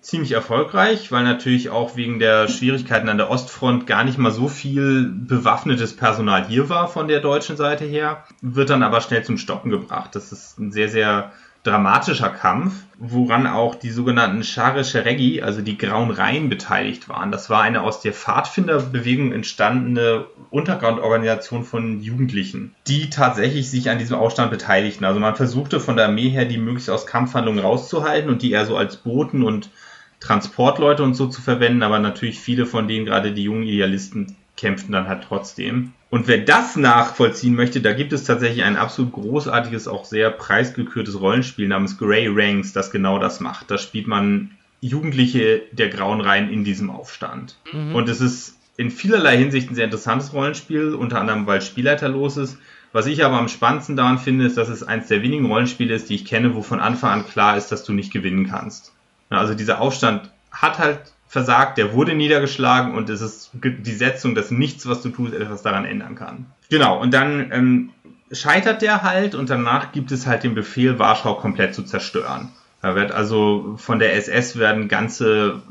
ziemlich erfolgreich, weil natürlich auch wegen der Schwierigkeiten an der Ostfront gar nicht mal so viel bewaffnetes Personal hier war von der deutschen Seite her, wird dann aber schnell zum Stoppen gebracht. Das ist ein sehr, sehr dramatischer Kampf, woran auch die sogenannten Share Sheregi, also die Grauen Reihen, beteiligt waren. Das war eine aus der Pfadfinderbewegung entstandene Untergrundorganisation von Jugendlichen, die tatsächlich sich an diesem Aufstand beteiligten. Also man versuchte von der Armee her, die möglichst aus Kampfhandlungen rauszuhalten und die eher so als Boten und Transportleute und so zu verwenden, aber natürlich viele von denen, gerade die jungen Idealisten, kämpften dann halt trotzdem. Und wer das nachvollziehen möchte, da gibt es tatsächlich ein absolut großartiges, auch sehr preisgekürtes Rollenspiel namens Grey Ranks, das genau das macht. Da spielt man Jugendliche der Grauen Reihen in diesem Aufstand. Mhm. Und es ist in vielerlei Hinsicht ein sehr interessantes Rollenspiel, unter anderem weil Spielleiter los ist. Was ich aber am spannendsten daran finde, ist, dass es eins der wenigen Rollenspiele ist, die ich kenne, wo von Anfang an klar ist, dass du nicht gewinnen kannst. Also dieser Aufstand hat halt versagt, der wurde niedergeschlagen und es ist die Setzung, dass nichts, was du tust, etwas daran ändern kann. Genau, und dann ähm, scheitert der halt und danach gibt es halt den Befehl, Warschau komplett zu zerstören. Da wird also von der SS werden ganze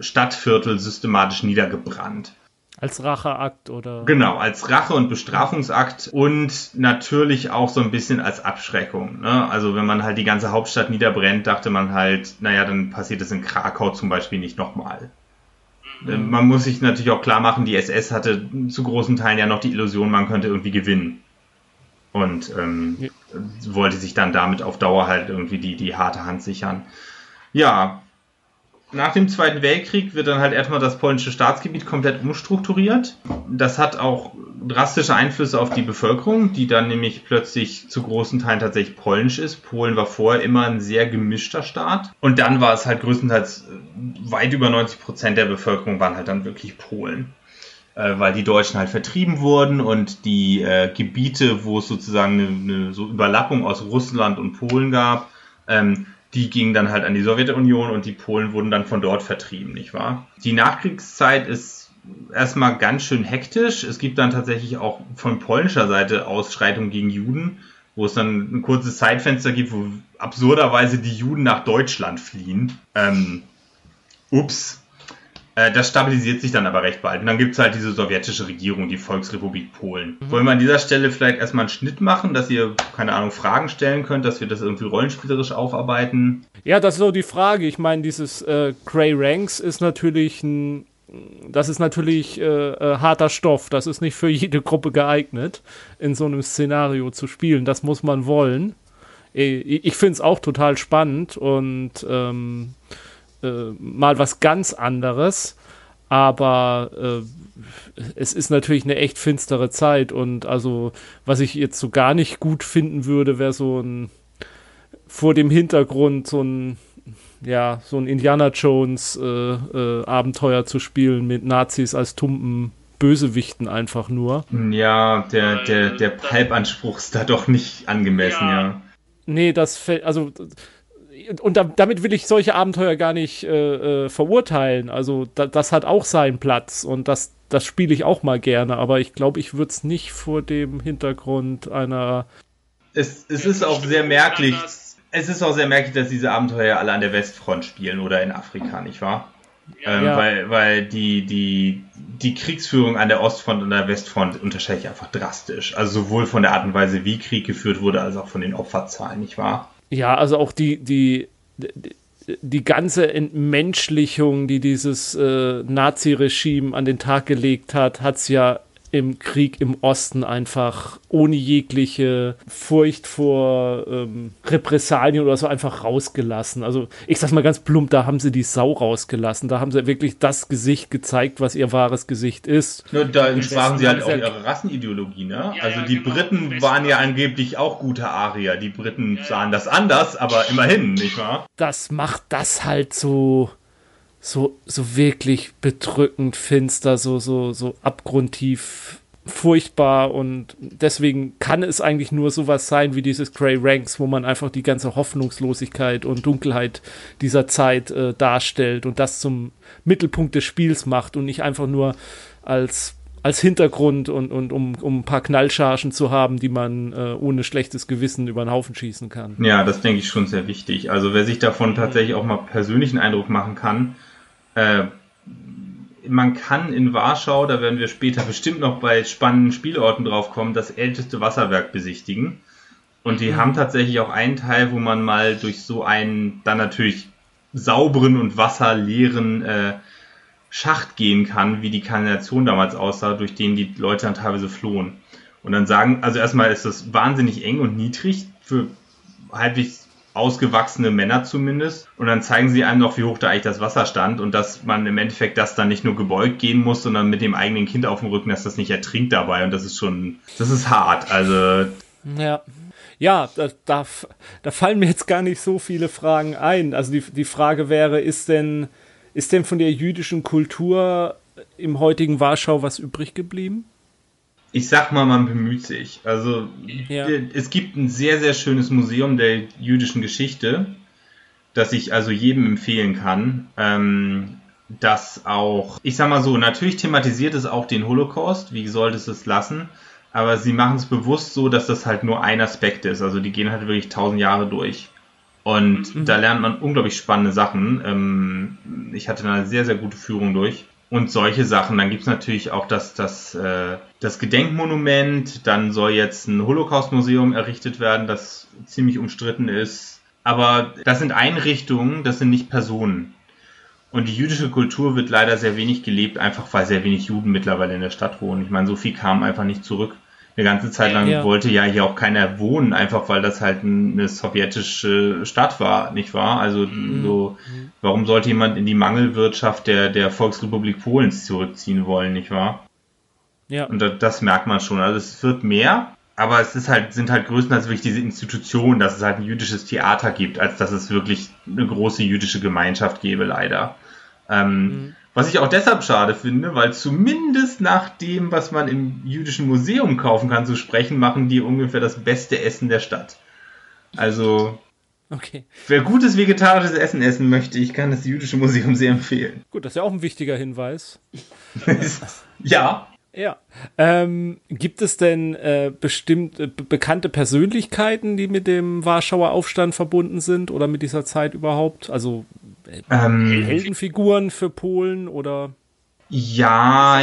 Stadtviertel systematisch niedergebrannt. Als Racheakt oder? Genau, als Rache- und Bestrafungsakt und natürlich auch so ein bisschen als Abschreckung. Ne? Also wenn man halt die ganze Hauptstadt niederbrennt, dachte man halt, naja, dann passiert es in Krakau zum Beispiel nicht nochmal. Mhm. Man muss sich natürlich auch klar machen, die SS hatte zu großen Teilen ja noch die Illusion, man könnte irgendwie gewinnen. Und ähm, ja. wollte sich dann damit auf Dauer halt irgendwie die, die harte Hand sichern. Ja, nach dem Zweiten Weltkrieg wird dann halt erstmal das polnische Staatsgebiet komplett umstrukturiert. Das hat auch drastische Einflüsse auf die Bevölkerung, die dann nämlich plötzlich zu großen Teilen tatsächlich polnisch ist. Polen war vorher immer ein sehr gemischter Staat. Und dann war es halt größtenteils äh, weit über 90 Prozent der Bevölkerung waren halt dann wirklich Polen. Äh, weil die Deutschen halt vertrieben wurden und die äh, Gebiete, wo es sozusagen eine, eine so Überlappung aus Russland und Polen gab, ähm, die gingen dann halt an die Sowjetunion und die Polen wurden dann von dort vertrieben, nicht wahr? Die Nachkriegszeit ist erstmal ganz schön hektisch. Es gibt dann tatsächlich auch von polnischer Seite Ausschreitungen gegen Juden, wo es dann ein kurzes Zeitfenster gibt, wo absurderweise die Juden nach Deutschland fliehen. Ähm, ups, das stabilisiert sich dann aber recht bald. Und dann gibt es halt diese sowjetische Regierung, die Volksrepublik Polen. Mhm. Wollen wir an dieser Stelle vielleicht erstmal einen Schnitt machen, dass ihr, keine Ahnung, Fragen stellen könnt, dass wir das irgendwie rollenspielerisch aufarbeiten? Ja, das ist so die Frage. Ich meine, dieses äh, Grey Ranks ist natürlich ein das ist natürlich äh, äh, harter Stoff. Das ist nicht für jede Gruppe geeignet, in so einem Szenario zu spielen. Das muss man wollen. Äh, ich finde es auch total spannend und ähm, äh, mal was ganz anderes. Aber äh, es ist natürlich eine echt finstere Zeit und also, was ich jetzt so gar nicht gut finden würde, wäre so ein vor dem Hintergrund so ein ja, so ein Indiana Jones äh, äh, Abenteuer zu spielen mit Nazis als tumpen Bösewichten einfach nur. Ja, der, der, der Pulp-Anspruch ist da doch nicht angemessen, ja. ja. Nee, das fällt, also und da, damit will ich solche Abenteuer gar nicht äh, äh, verurteilen. Also da, das hat auch seinen Platz und das, das spiele ich auch mal gerne, aber ich glaube, ich würde es nicht vor dem Hintergrund einer. Es, es ist auch sehr merklich. Es ist auch sehr merklich, dass diese Abenteuer alle an der Westfront spielen oder in Afrika, nicht wahr? Ähm, ja. weil, weil die, die, die Kriegsführung an der Ostfront und der Westfront unterscheide ich einfach drastisch. Also sowohl von der Art und Weise, wie Krieg geführt wurde, als auch von den Opferzahlen, nicht wahr? Ja, also auch die, die, die ganze Entmenschlichung, die dieses äh, Nazi-Regime an den Tag gelegt hat, hat es ja im Krieg im Osten einfach ohne jegliche Furcht vor ähm, Repressalien oder so einfach rausgelassen. Also ich sag's mal ganz plump, da haben sie die Sau rausgelassen. Da haben sie wirklich das Gesicht gezeigt, was ihr wahres Gesicht ist. Nur da entsprachen sie halt auch ihre Rassenideologie, ne? Ja, also die genau. Briten waren ja angeblich auch gute Arier. Die Briten sahen das anders, aber immerhin, nicht wahr? Das macht das halt so so, so wirklich bedrückend finster, so, so, so abgrundtief furchtbar und deswegen kann es eigentlich nur sowas sein wie dieses Grey Ranks, wo man einfach die ganze Hoffnungslosigkeit und Dunkelheit dieser Zeit äh, darstellt und das zum Mittelpunkt des Spiels macht und nicht einfach nur als als Hintergrund und, und um, um ein paar Knallchargen zu haben, die man äh, ohne schlechtes Gewissen über den Haufen schießen kann. Ja, das denke ich schon sehr wichtig. Also wer sich davon tatsächlich auch mal persönlichen Eindruck machen kann, äh, man kann in Warschau, da werden wir später bestimmt noch bei spannenden Spielorten drauf kommen, das älteste Wasserwerk besichtigen. Und die mhm. haben tatsächlich auch einen Teil, wo man mal durch so einen dann natürlich sauberen und wasserleeren äh, Schacht gehen kann, wie die Kanalisation damals aussah, durch den die Leute dann teilweise flohen. Und dann sagen, also erstmal ist das wahnsinnig eng und niedrig für halbwegs ausgewachsene Männer zumindest. Und dann zeigen sie einem noch, wie hoch da eigentlich das Wasser stand und dass man im Endeffekt das dann nicht nur gebeugt gehen muss, sondern mit dem eigenen Kind auf dem Rücken, dass das nicht ertrinkt dabei. Und das ist schon, das ist hart. Also. Ja. Ja, da, da, da fallen mir jetzt gar nicht so viele Fragen ein. Also die, die Frage wäre, ist denn, ist denn von der jüdischen Kultur im heutigen Warschau was übrig geblieben? Ich sag mal, man bemüht sich. Also ja. es gibt ein sehr, sehr schönes Museum der jüdischen Geschichte, das ich also jedem empfehlen kann. Ähm, das auch, ich sag mal so, natürlich thematisiert es auch den Holocaust, wie sollte es es lassen, aber sie machen es bewusst so, dass das halt nur ein Aspekt ist. Also die gehen halt wirklich tausend Jahre durch. Und mhm. da lernt man unglaublich spannende Sachen. Ähm, ich hatte eine sehr, sehr gute Führung durch. Und solche Sachen. Dann gibt's natürlich auch das, das, äh, das Gedenkmonument. Dann soll jetzt ein Holocaust-Museum errichtet werden, das ziemlich umstritten ist. Aber das sind Einrichtungen, das sind nicht Personen. Und die jüdische Kultur wird leider sehr wenig gelebt, einfach weil sehr wenig Juden mittlerweile in der Stadt wohnen. Ich meine, so viel kam einfach nicht zurück. Eine ganze Zeit lang ja. wollte ja hier auch keiner wohnen, einfach weil das halt eine sowjetische Stadt war, nicht wahr? Also mhm. so, warum sollte jemand in die Mangelwirtschaft der, der Volksrepublik Polens zurückziehen wollen, nicht wahr? Ja. Und das, das merkt man schon. Also es wird mehr, aber es ist halt, sind halt größtenteils wirklich diese Institutionen, dass es halt ein jüdisches Theater gibt, als dass es wirklich eine große jüdische Gemeinschaft gäbe, leider. Ähm, mhm. Was ich auch deshalb schade finde, weil zumindest nach dem, was man im jüdischen Museum kaufen kann, zu sprechen, machen die ungefähr das beste Essen der Stadt. Also, okay. wer gutes vegetarisches Essen essen möchte, ich kann das jüdische Museum sehr empfehlen. Gut, das ist ja auch ein wichtiger Hinweis. ja. Ja. Ähm, gibt es denn äh, bestimmt äh, bekannte Persönlichkeiten, die mit dem Warschauer Aufstand verbunden sind oder mit dieser Zeit überhaupt? Also ähm, Heldenfiguren für Polen oder? Ja,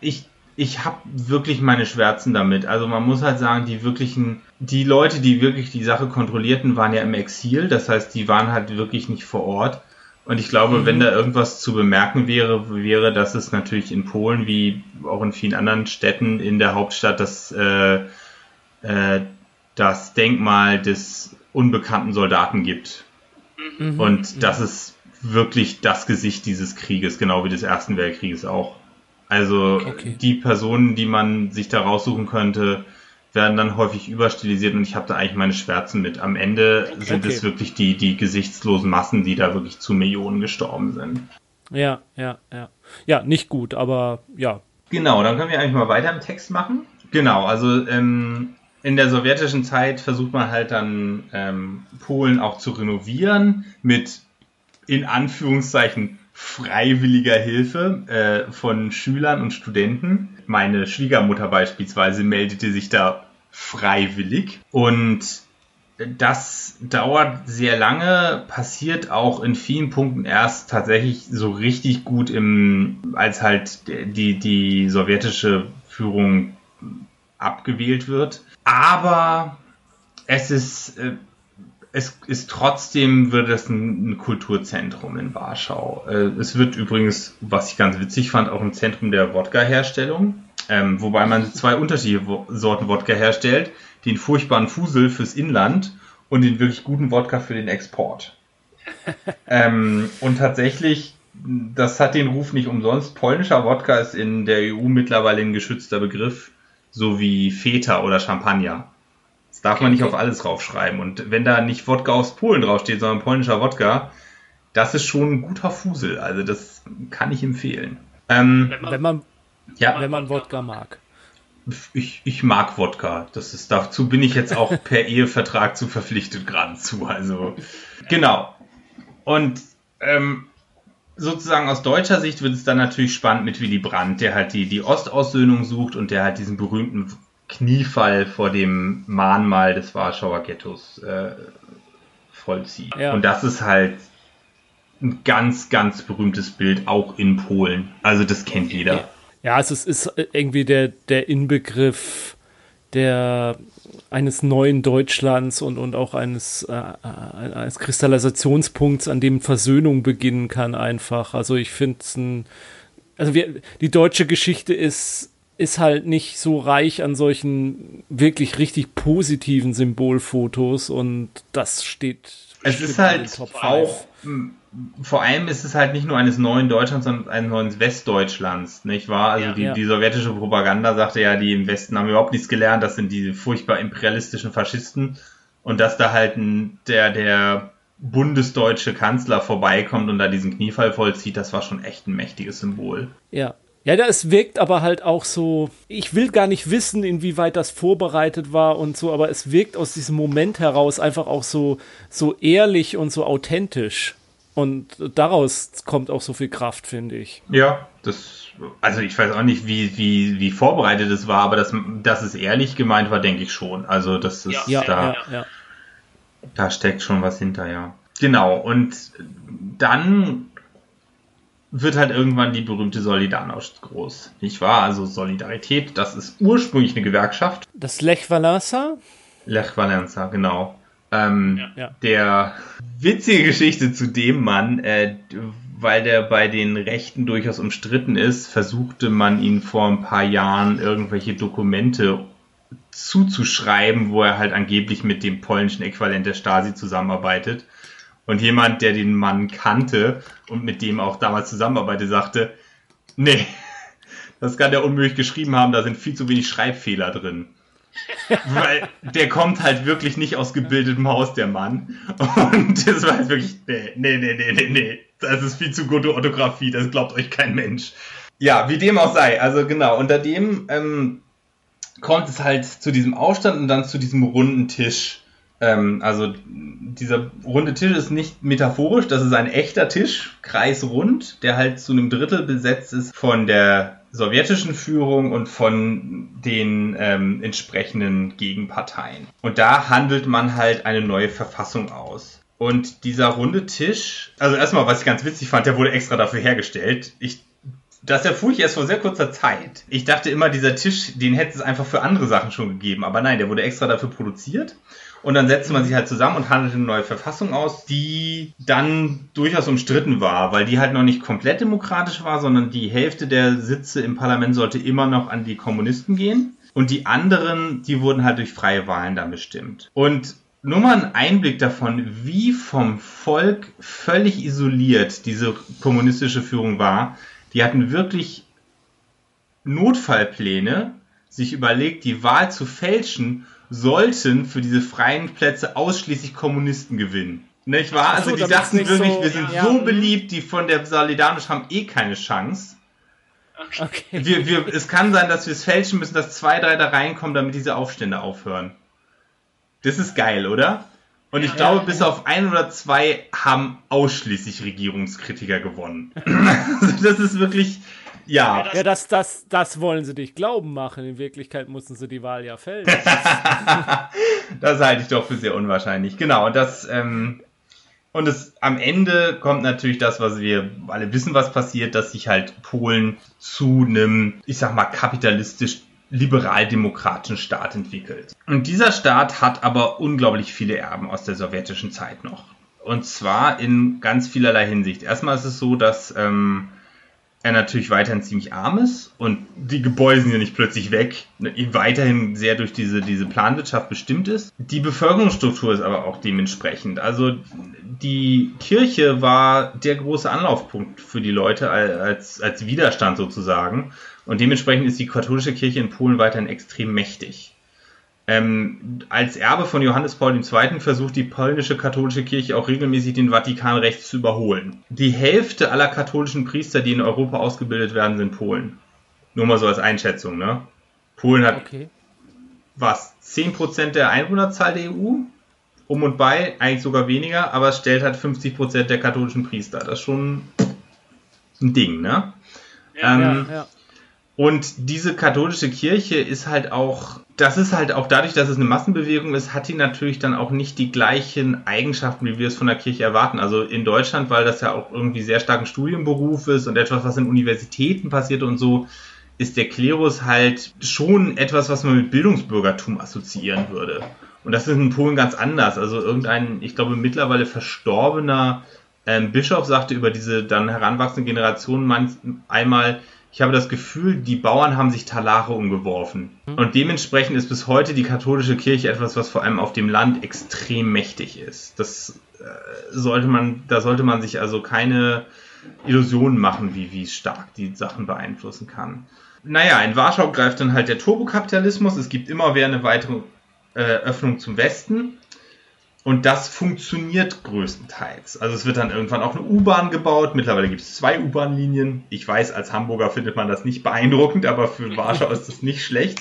ich, ich habe wirklich meine Schwärzen damit. Also man muss halt sagen, die wirklichen, die Leute, die wirklich die Sache kontrollierten, waren ja im Exil. Das heißt, die waren halt wirklich nicht vor Ort. Und ich glaube, mhm. wenn da irgendwas zu bemerken wäre, wäre, dass es natürlich in Polen wie auch in vielen anderen Städten in der Hauptstadt das, äh, äh, das Denkmal des unbekannten Soldaten gibt. Mhm. Und das ist wirklich das Gesicht dieses Krieges, genau wie des Ersten Weltkrieges auch. Also okay. die Personen, die man sich da raussuchen könnte, werden dann häufig überstilisiert und ich habe da eigentlich meine Schwärzen mit. Am Ende sind okay. es wirklich die, die gesichtslosen Massen, die da wirklich zu Millionen gestorben sind. Ja, ja, ja. Ja, nicht gut, aber ja. Genau, dann können wir eigentlich mal weiter im Text machen. Genau, also ähm, in der sowjetischen Zeit versucht man halt dann ähm, Polen auch zu renovieren mit in Anführungszeichen freiwilliger Hilfe äh, von Schülern und Studenten. Meine Schwiegermutter beispielsweise meldete sich da freiwillig und das dauert sehr lange, passiert auch in vielen Punkten erst tatsächlich so richtig gut im, als halt die, die sowjetische Führung abgewählt wird. Aber es ist, äh, es ist trotzdem wird es ein, ein Kulturzentrum in Warschau. Äh, es wird übrigens, was ich ganz witzig fand, auch ein Zentrum der Wodka-Herstellung. Ähm, wobei man zwei unterschiedliche Sorten Wodka herstellt. Den furchtbaren Fusel fürs Inland und den wirklich guten Wodka für den Export. ähm, und tatsächlich, das hat den Ruf nicht umsonst. Polnischer Wodka ist in der EU mittlerweile ein geschützter Begriff so wie Feta oder Champagner. Das darf man nicht auf alles draufschreiben. Und wenn da nicht Wodka aus Polen draufsteht, sondern polnischer Wodka, das ist schon ein guter Fusel. Also das kann ich empfehlen. Ähm, wenn man, ja. wenn man Wodka mag. Ich, ich mag Wodka. Das ist, dazu bin ich jetzt auch per Ehevertrag zu verpflichtet geradezu. Also genau. Und ähm, sozusagen aus deutscher Sicht wird es dann natürlich spannend mit Willy Brandt, der halt die, die Ostaussöhnung sucht und der halt diesen berühmten Kniefall vor dem Mahnmal des Warschauer Ghettos äh, vollzieht. Ja. Und das ist halt ein ganz, ganz berühmtes Bild, auch in Polen. Also das kennt jeder. Ja, es ist, ist irgendwie der, der Inbegriff der eines neuen Deutschlands und, und auch eines, äh, äh, eines Kristallisationspunkts, an dem Versöhnung beginnen kann, einfach. Also ich finde es ein, also wir, die deutsche Geschichte ist, ist halt nicht so reich an solchen wirklich richtig positiven Symbolfotos und das steht. Es ist halt auch vor allem ist es halt nicht nur eines neuen Deutschlands, sondern eines neuen Westdeutschlands, nicht wahr? Also ja, die, ja. die sowjetische Propaganda sagte ja, die im Westen haben überhaupt nichts gelernt, das sind die furchtbar imperialistischen Faschisten und dass da halt ein, der, der bundesdeutsche Kanzler vorbeikommt und da diesen Kniefall vollzieht, das war schon echt ein mächtiges Symbol. Ja. Ja, das wirkt aber halt auch so, ich will gar nicht wissen, inwieweit das vorbereitet war und so, aber es wirkt aus diesem Moment heraus einfach auch so, so ehrlich und so authentisch. Und daraus kommt auch so viel Kraft, finde ich. Ja, das, also ich weiß auch nicht, wie, wie, wie vorbereitet es war, aber dass, dass es ehrlich gemeint war, denke ich schon. Also das ist ja, da, ja, ja. da steckt schon was hinter, ja. Genau, und dann wird halt irgendwann die berühmte Solidarność groß. Nicht wahr? Also Solidarität, das ist ursprünglich eine Gewerkschaft. Das Lech Walesa? Lech Walesa, genau. Ähm, Ja. Der witzige Geschichte zu dem Mann, äh, weil der bei den Rechten durchaus umstritten ist, versuchte man ihn vor ein paar Jahren irgendwelche Dokumente zuzuschreiben, wo er halt angeblich mit dem polnischen Äquivalent der Stasi zusammenarbeitet. Und jemand, der den Mann kannte und mit dem auch damals zusammenarbeitet, sagte, nee, das kann der unmöglich geschrieben haben, da sind viel zu wenig Schreibfehler drin. Weil der kommt halt wirklich nicht aus gebildetem Haus, der Mann. Und das war halt wirklich, nee, nee, nee, nee, nee, nee. Das ist viel zu gute Orthographie, das glaubt euch kein Mensch. Ja, wie dem auch sei. Also genau, unter dem ähm, kommt es halt zu diesem Aufstand und dann zu diesem runden Tisch. Ähm, also dieser runde Tisch ist nicht metaphorisch, das ist ein echter Tisch, kreisrund, der halt zu einem Drittel besetzt ist von der sowjetischen Führung und von den ähm, entsprechenden Gegenparteien. Und da handelt man halt eine neue Verfassung aus. Und dieser runde Tisch, also erstmal, was ich ganz witzig fand, der wurde extra dafür hergestellt. Ich das erfuhr ich erst vor sehr kurzer Zeit. Ich dachte immer, dieser Tisch, den hätte es einfach für andere Sachen schon gegeben. Aber nein, der wurde extra dafür produziert. Und dann setzte man sich halt zusammen und handelte eine neue Verfassung aus, die dann durchaus umstritten war, weil die halt noch nicht komplett demokratisch war, sondern die Hälfte der Sitze im Parlament sollte immer noch an die Kommunisten gehen. Und die anderen, die wurden halt durch freie Wahlen dann bestimmt. Und nur mal ein Einblick davon, wie vom Volk völlig isoliert diese kommunistische Führung war. Die hatten wirklich Notfallpläne, sich überlegt, die Wahl zu fälschen, sollten für diese freien Plätze ausschließlich Kommunisten gewinnen. Nicht wahr? Ach so, Also die dachten wirklich, so- wir sind ja, so mhm. beliebt, die von der Solidarność haben eh keine Chance. Okay. Wir, wir, es kann sein, dass wir es fälschen müssen, dass zwei, drei da reinkommen, damit diese Aufstände aufhören. Das ist geil, oder? Und ich glaube, bis auf ein oder zwei haben ausschließlich Regierungskritiker gewonnen. also das ist wirklich, ja. Ja, das, das, das wollen sie dich glauben machen. In Wirklichkeit mussten sie die Wahl ja fällen. Das halte ich doch für sehr unwahrscheinlich. Genau, und das, ähm, und es, am Ende kommt natürlich das, was wir alle wissen, was passiert, dass sich halt Polen zu einem, ich sag mal, kapitalistisch liberal-demokratischen Staat entwickelt. Und dieser Staat hat aber unglaublich viele Erben aus der sowjetischen Zeit noch. Und zwar in ganz vielerlei Hinsicht. Erstmal ist es so, dass ähm, er natürlich weiterhin ziemlich arm ist und die Gebäude sind ja nicht plötzlich weg, ne, weiterhin sehr durch diese, diese Planwirtschaft bestimmt ist. Die Bevölkerungsstruktur ist aber auch dementsprechend. Also die Kirche war der große Anlaufpunkt für die Leute als, als Widerstand sozusagen. Und dementsprechend ist die katholische Kirche in Polen weiterhin extrem mächtig. Ähm, als Erbe von Johannes Paul II. versucht die polnische katholische Kirche auch regelmäßig den Vatikan rechts zu überholen. Die Hälfte aller katholischen Priester, die in Europa ausgebildet werden, sind Polen. Nur mal so als Einschätzung, ne? Polen hat Okay. was? 10% der Einwohnerzahl der EU? Um und bei, eigentlich sogar weniger, aber es stellt halt 50% der katholischen Priester. Das ist schon ein Ding, ne? Ja, ähm, Ja, ja. und diese katholische Kirche ist halt auch, das ist halt auch dadurch, dass es eine Massenbewegung ist, hat die natürlich dann auch nicht die gleichen Eigenschaften, wie wir es von der Kirche erwarten. Also in Deutschland, weil das ja auch irgendwie sehr stark ein Studienberuf ist und etwas, was in Universitäten passiert und so, ist der Klerus halt schon etwas, was man mit Bildungsbürgertum assoziieren würde. Und das ist in Polen ganz anders. Also irgendein, ich glaube, mittlerweile verstorbener ähm, Bischof sagte über diese dann heranwachsende Generation manch, einmal, ich habe das Gefühl, die Bauern haben sich Talare umgeworfen. Und dementsprechend ist bis heute die katholische Kirche etwas, was vor allem auf dem Land extrem mächtig ist. Das äh, sollte man, da sollte man sich also keine Illusionen machen, wie, wie stark die Sachen beeinflussen kann. Naja, in Warschau greift dann halt der Turbokapitalismus. Es gibt immer wieder eine weitere äh, Öffnung zum Westen. Und das funktioniert größtenteils. Also es wird dann irgendwann auch eine U-Bahn gebaut. Mittlerweile gibt es zwei U-Bahn-Linien. Ich weiß, als Hamburger findet man das nicht beeindruckend, aber für Warschau ist das nicht schlecht.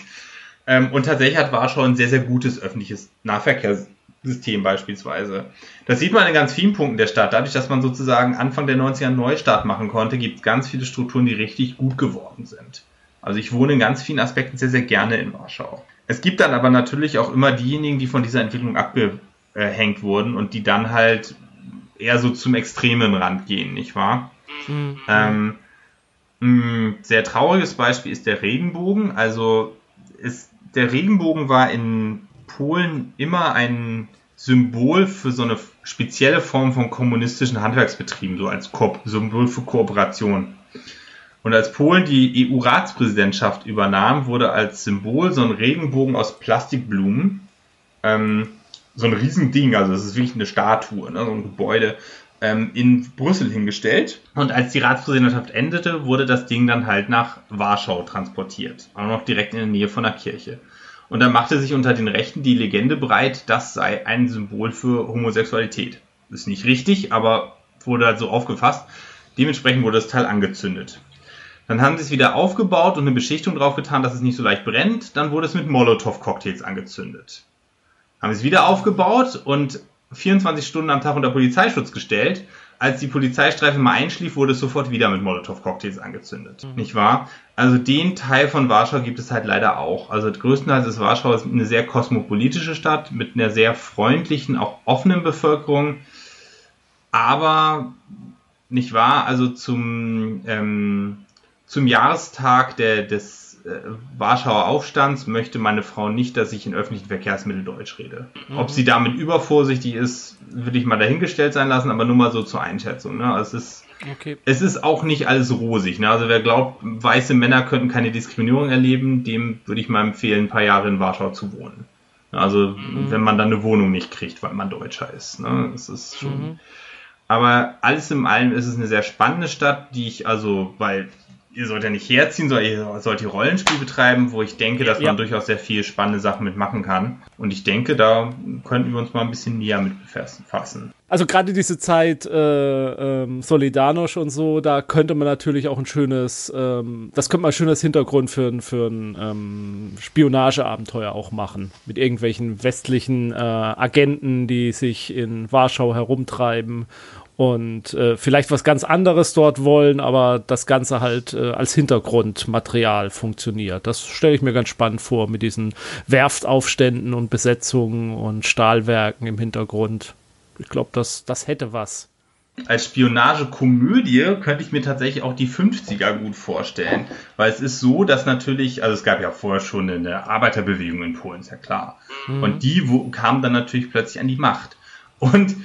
Ähm, und tatsächlich hat Warschau ein sehr, sehr gutes öffentliches Nahverkehrssystem beispielsweise. Das sieht man in ganz vielen Punkten der Stadt. Dadurch, dass man sozusagen Anfang der 90er einen Neustart machen konnte, gibt es ganz viele Strukturen, die richtig gut geworden sind. Also ich wohne in ganz vielen Aspekten sehr, sehr gerne in Warschau. Es gibt dann aber natürlich auch immer diejenigen, die von dieser Entwicklung abgehängt wurden und die dann halt eher so zum extremen Rand gehen, nicht wahr? Mhm. Ähm, ein sehr trauriges Beispiel ist der Regenbogen. Also ist, der Regenbogen war in Polen immer ein Symbol für so eine spezielle Form von kommunistischen Handwerksbetrieben, so als Ko Symbol für Kooperation. Und als Polen die EU-Ratspräsidentschaft übernahm, wurde als Symbol so ein Regenbogen aus Plastikblumen, ähm, so ein Riesending, also es ist wirklich eine Statue, ne, so ein Gebäude, ähm, in Brüssel hingestellt. Und als die Ratspräsidentschaft endete, wurde das Ding dann halt nach Warschau transportiert, auch noch direkt in der Nähe von der Kirche. Und dann machte sich unter den Rechten die Legende breit, das sei ein Symbol für Homosexualität. Ist nicht richtig, aber wurde halt so aufgefasst. Dementsprechend wurde das Teil angezündet. Dann haben sie es wieder aufgebaut und eine Beschichtung drauf getan, dass es nicht so leicht brennt. Dann wurde es mit Molotow-Cocktails angezündet. Haben es wieder aufgebaut und 24 Stunden am Tag unter Polizeischutz gestellt als die Polizeistreife mal einschlief, wurde es sofort wieder mit Molotow-Cocktails angezündet. Mhm. Nicht wahr? Also den Teil von Warschau gibt es halt leider auch. Also größtenteils ist Warschau eine sehr kosmopolitische Stadt mit einer sehr freundlichen, auch offenen Bevölkerung. Aber, nicht wahr? Also zum, ähm, zum Jahrestag der, des Warschauer Aufstands möchte meine Frau nicht, dass ich in öffentlichen Verkehrsmitteln Deutsch rede. Mhm. Ob sie damit übervorsichtig ist, würde ich mal dahingestellt sein lassen, aber nur mal so zur Einschätzung. Ne? Also es ist, okay. es ist auch nicht alles rosig. Ne? Also wer glaubt, weiße Männer könnten keine Diskriminierung erleben, dem würde ich mal empfehlen, ein paar Jahre in Warschau zu wohnen. Also mhm. wenn man dann eine Wohnung nicht kriegt, weil man Deutscher ist. Ne? Das ist schon. Mhm. Aber alles in allem ist es eine sehr spannende Stadt, die ich also, weil ihr sollt ja nicht herziehen, sondern ihr sollt ihr Rollenspiel betreiben, wo ich denke, dass ja. man durchaus sehr viel spannende Sachen mitmachen kann. Und ich denke, da könnten wir uns mal ein bisschen näher mit befassen. Also gerade diese Zeit äh, ähm, Solidarność und so, da könnte man natürlich auch ein schönes, ähm, das könnte man ein schönes Hintergrund für, für ein ähm, Spionageabenteuer auch machen. Mit irgendwelchen westlichen äh, Agenten, die sich in Warschau herumtreiben und äh, vielleicht was ganz anderes dort wollen, aber das Ganze halt äh, als Hintergrundmaterial funktioniert. Das stelle ich mir ganz spannend vor mit diesen Werftaufständen und Besetzungen und Stahlwerken im Hintergrund. Ich glaube, das, das hätte was. Als Spionagekomödie könnte ich mir tatsächlich auch die 50er gut vorstellen, weil es ist so, dass natürlich, also es gab ja vorher schon eine Arbeiterbewegung in Polen, ist ja klar. Mhm. Und die wo, kam dann natürlich plötzlich an die Macht. Und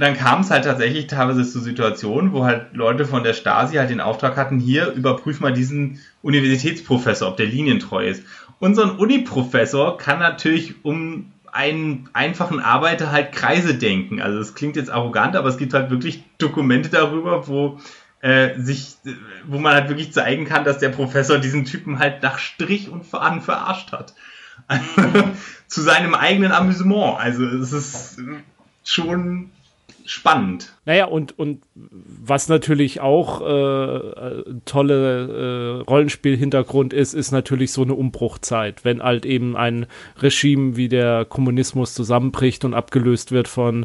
dann kam es halt tatsächlich teilweise zu Situationen, wo halt Leute von der Stasi halt den Auftrag hatten, hier überprüf mal diesen Universitätsprofessor, ob der linientreu ist. Unser Uni-Professor kann natürlich um einen einfachen Arbeiter halt Kreise denken. Also es klingt jetzt arrogant, aber es gibt halt wirklich Dokumente darüber, wo äh, sich, wo man halt wirklich zeigen kann, dass der Professor diesen Typen halt nach Strich und Faden verarscht hat. zu seinem eigenen Amüsement. Also es ist schon spannend. Naja, und, und was natürlich auch äh, tolle äh, Rollenspiel-Hintergrund ist, ist natürlich so eine Umbruchzeit, wenn halt eben ein Regime wie der Kommunismus zusammenbricht und abgelöst wird von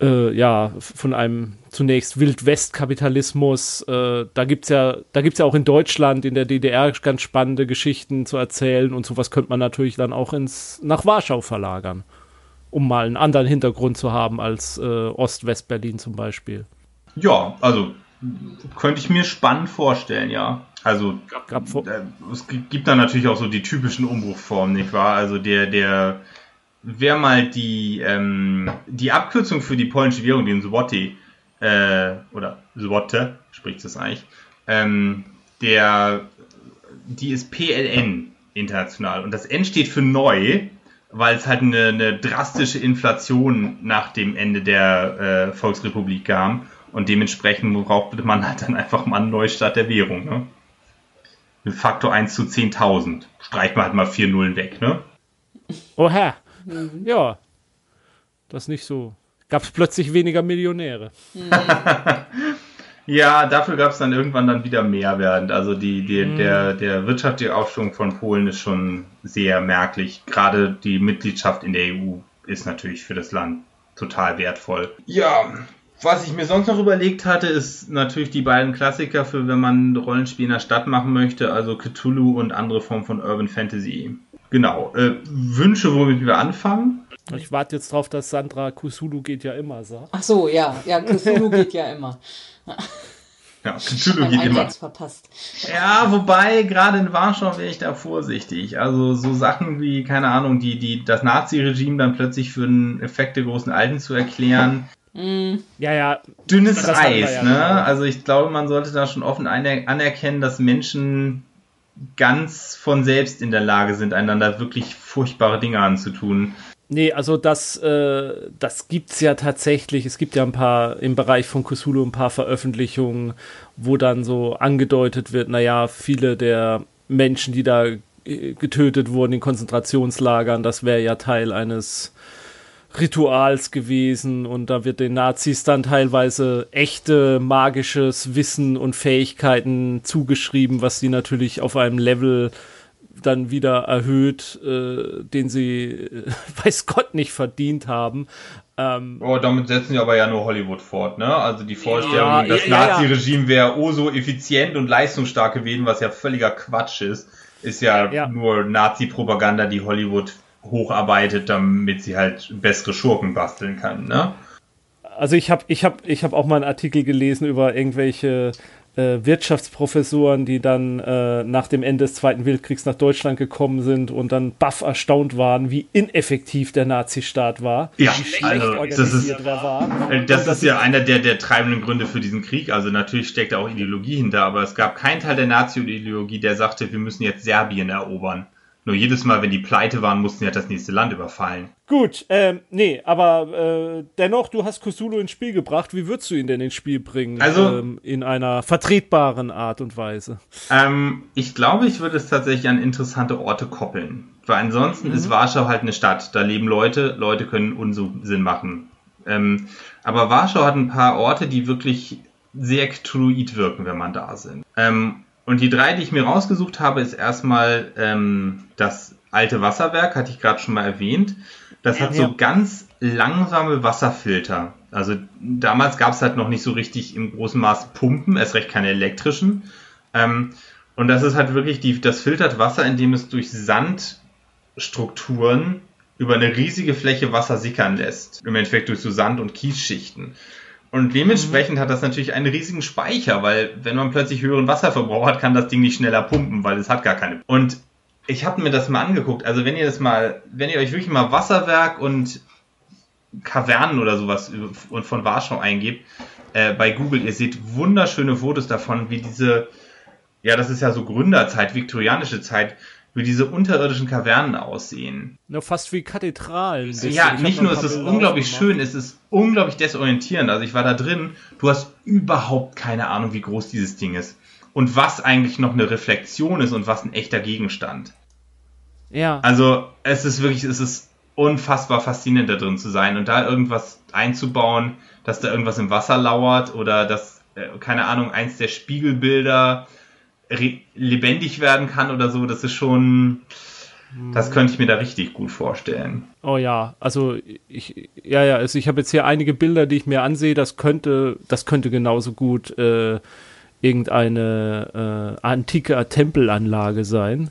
äh, ja, von einem zunächst Wildwest-Kapitalismus. Äh, da gibt's ja, da gibt's ja auch in Deutschland, in der DDR ganz spannende Geschichten zu erzählen und sowas könnte man natürlich dann auch ins, nach Warschau verlagern um mal einen anderen Hintergrund zu haben als äh, Ost-West-Berlin zum Beispiel. Ja, also könnte ich mir spannend vorstellen, ja. Also es gibt da natürlich auch so die typischen Umbruchformen, nicht wahr? Also der, der, wer mal die, ähm, die Abkürzung für die polnische Währung, den Złoty, äh, oder Złote, spricht es eigentlich, ähm, der, die ist PLN international und das N steht für neu weil es halt eine, eine, drastische Inflation nach dem Ende der äh, Volksrepublik kam und dementsprechend brauchte man halt dann einfach mal einen Neustart der Währung. Ne? Mit Faktor 1 zu 10.000. Streicht man halt mal vier Nullen weg, ne? Oha. Mhm. Ja. Das nicht so. Gab es plötzlich weniger Millionäre. Mhm. Ja, dafür gab es dann irgendwann dann wieder mehr während. Also die, die, mhm. der, der wirtschaftliche Aufschwung von Polen ist schon sehr merklich. Gerade die Mitgliedschaft in der EU ist natürlich für das Land total wertvoll. Ja, was ich mir sonst noch überlegt hatte, ist natürlich die beiden Klassiker für, wenn man Rollenspiel in der Stadt machen möchte, also Cthulhu und andere Formen von Urban Fantasy. Genau. Äh, Wünsche, womit wir anfangen? Ich warte jetzt drauf, dass Sandra Cthulhu geht ja immer sagt. Ach so, ja, ja, Cthulhu geht ja immer. Ja, Cthulhu geht immer. verpasst. Ja, wobei, gerade in Warschau wäre ich da vorsichtig. Also so Sachen wie, keine Ahnung, die, die, das Nazi-Regime dann plötzlich für einen Effekt der großen Alten zu erklären. Mm. Ja, ja. Dünnes Eis, ja ne? Genau. Also ich glaube, man sollte da schon offen anerkennen, dass Menschen ganz von selbst in der Lage sind, einander wirklich furchtbare Dinge anzutun. Nee, also das, äh, das gibt's ja tatsächlich. Es gibt ja ein paar im Bereich von Kusulu ein paar Veröffentlichungen, wo dann so angedeutet wird, naja, viele der Menschen, die da äh, getötet wurden in Konzentrationslagern, das wäre ja Teil eines Rituals gewesen und da wird den Nazis dann teilweise echte magisches Wissen und Fähigkeiten zugeschrieben, was sie natürlich auf einem Level dann wieder erhöht, äh, den sie, äh, weiß Gott, nicht verdient haben. Ähm, oh, damit setzen sie aber ja nur Hollywood fort, ne? Also die Vorstellung, ja, das ja, Nazi-Regime wäre oh so effizient und leistungsstark gewesen, was ja völliger Quatsch ist, ist ja, ja. nur Nazi-Propaganda, die Hollywood hocharbeitet, damit sie halt bessere Schurken basteln kann, ne? Also ich habe ich hab, ich hab auch mal einen Artikel gelesen über irgendwelche Wirtschaftsprofessoren, die dann äh, nach dem Ende des Zweiten Weltkriegs nach Deutschland gekommen sind und dann baff erstaunt waren, wie ineffektiv der Nazistaat war, ja, wie schlecht also, das ist, war. Äh, das, das ist ja einer der, der treibenden Gründe für diesen Krieg. Also natürlich steckt da auch Ideologie hinter, aber es gab keinen Teil der Nazi-Ideologie, der sagte, wir müssen jetzt Serbien erobern. Nur jedes Mal, wenn die pleite waren, mussten sie halt das nächste Land überfallen. Gut, ähm, nee, aber äh, dennoch, du hast Kusulu ins Spiel gebracht. Wie würdest du ihn denn ins Spiel bringen? Also, ähm, in einer vertretbaren Art und Weise. Ähm, ich glaube, ich würde es tatsächlich an interessante Orte koppeln. Weil ansonsten mhm. ist Warschau halt eine Stadt. Da leben Leute, Leute können Unsinn machen. Ähm, aber Warschau hat ein paar Orte, die wirklich sehr Cthulhuid wirken, wenn man da sind. Ähm, und die drei, die ich mir rausgesucht habe, ist erstmal ähm, das alte Wasserwerk, hatte ich gerade schon mal erwähnt. Das hat ja. so ganz langsame Wasserfilter. Also damals gab es halt noch nicht so richtig im großen Maß Pumpen, erst recht keine elektrischen. Ähm, und das ist halt wirklich, die, das filtert Wasser, indem es durch Sandstrukturen über eine riesige Fläche Wasser sickern lässt. Im Endeffekt durch so Sand- und Kiesschichten. Und dementsprechend mhm. hat das natürlich einen riesigen Speicher, weil wenn man plötzlich höheren Wasserverbrauch hat, kann das Ding nicht schneller pumpen, weil es hat gar keine. Und ich habe mir das mal angeguckt. Also wenn ihr das mal, wenn ihr euch wirklich mal Wasserwerk und Kavernen oder sowas und von Warschau eingebt äh, bei Google, ihr seht wunderschöne Fotos davon, wie diese, ja, das ist ja so Gründerzeit, viktorianische Zeit, wie diese unterirdischen Kavernen aussehen. Ja, fast wie Kathedralen. Ja, nicht nur ist es unglaublich schön, es ist unglaublich desorientierend. Also ich war da drin, du hast überhaupt keine Ahnung, wie groß dieses Ding ist. Und was eigentlich noch eine Reflexion ist und was ein echter Gegenstand. Ja. Also es ist wirklich, es ist unfassbar faszinierend da drin zu sein und da irgendwas einzubauen, dass da irgendwas im Wasser lauert oder dass, äh, keine Ahnung, eins der Spiegelbilder lebendig werden kann oder so, das ist schon, das könnte ich mir da richtig gut vorstellen. Oh ja, also ich, ja, ja, also ich habe jetzt hier einige Bilder, die ich mir ansehe, das könnte, das könnte genauso gut äh, irgendeine äh, antike Tempelanlage sein.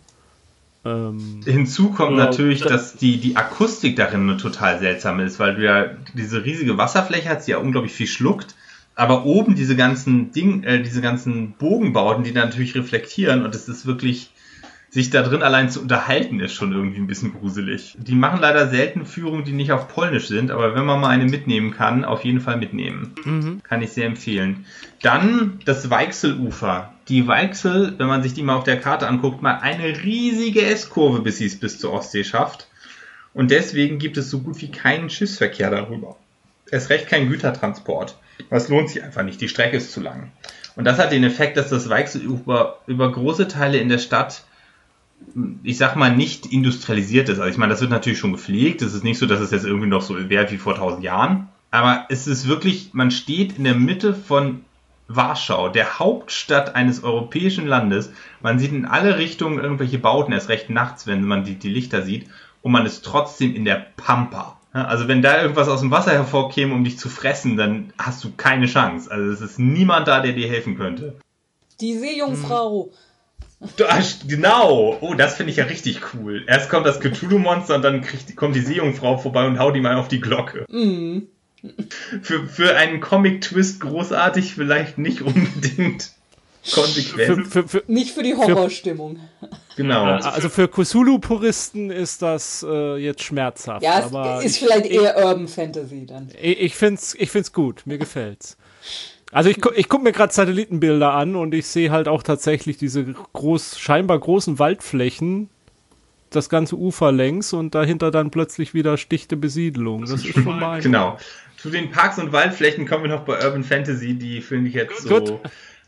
Ähm, Hinzu kommt natürlich, dass die, die Akustik darin total seltsam ist, weil du ja diese riesige Wasserfläche hast, die ja unglaublich viel schluckt aber oben diese ganzen Ding, äh, diese ganzen Bogenbauten, die da natürlich reflektieren und es ist wirklich, sich da drin allein zu unterhalten, ist schon irgendwie ein bisschen gruselig. Die machen leider selten Führungen, die nicht auf Polnisch sind, aber wenn man mal eine mitnehmen kann, auf jeden Fall mitnehmen. Mhm. Kann ich sehr empfehlen. Dann das Weichselufer. Die Weichsel, wenn man sich die mal auf der Karte anguckt, mal eine riesige S-Kurve, bis sie es bis zur Ostsee schafft. Und deswegen gibt es so gut wie keinen Schiffsverkehr darüber. Es recht kein Gütertransport. Das lohnt sich einfach nicht. Die Strecke ist zu lang. Und das hat den Effekt, dass das Weichselufer über große Teile in der Stadt, ich sag mal, nicht industrialisiert ist. Also ich meine, das wird natürlich schon gepflegt. Es ist nicht so, dass es jetzt irgendwie noch so wäre wie vor tausend Jahren. Aber es ist wirklich, man steht in der Mitte von Warschau, der Hauptstadt eines europäischen Landes. Man sieht in alle Richtungen irgendwelche Bauten, erst recht nachts, wenn man die, die Lichter sieht. Und man ist trotzdem in der Pampa. Also wenn da irgendwas aus dem Wasser hervorkäme, um dich zu fressen, dann hast du keine Chance. Also es ist niemand da, der dir helfen könnte. Die Seejungfrau. Du, genau. Oh, das finde ich ja richtig cool. Erst kommt das Cthulhu-Monster und dann kriegt, kommt die Seejungfrau vorbei und haut ihm mal auf die Glocke. Mhm. für, für einen Comic-Twist großartig, vielleicht nicht unbedingt konsequent. Für, für, für, nicht für die Horrorstimmung. Genau. Also für Cthulhu-Puristen ist das äh, jetzt schmerzhaft. Ja, es ist vielleicht ich, eher Urban Fantasy dann. Ich, ich finde es ich find's gut, mir gefällt's. Also ich, ich gucke mir gerade Satellitenbilder an und ich sehe halt auch tatsächlich diese groß, scheinbar großen Waldflächen, das ganze Ufer längs und dahinter dann plötzlich wieder stichte Besiedelung. Das ist schon mal. Genau. Zu den Parks und Waldflächen kommen wir noch bei Urban Fantasy, die finde ich jetzt so Gut.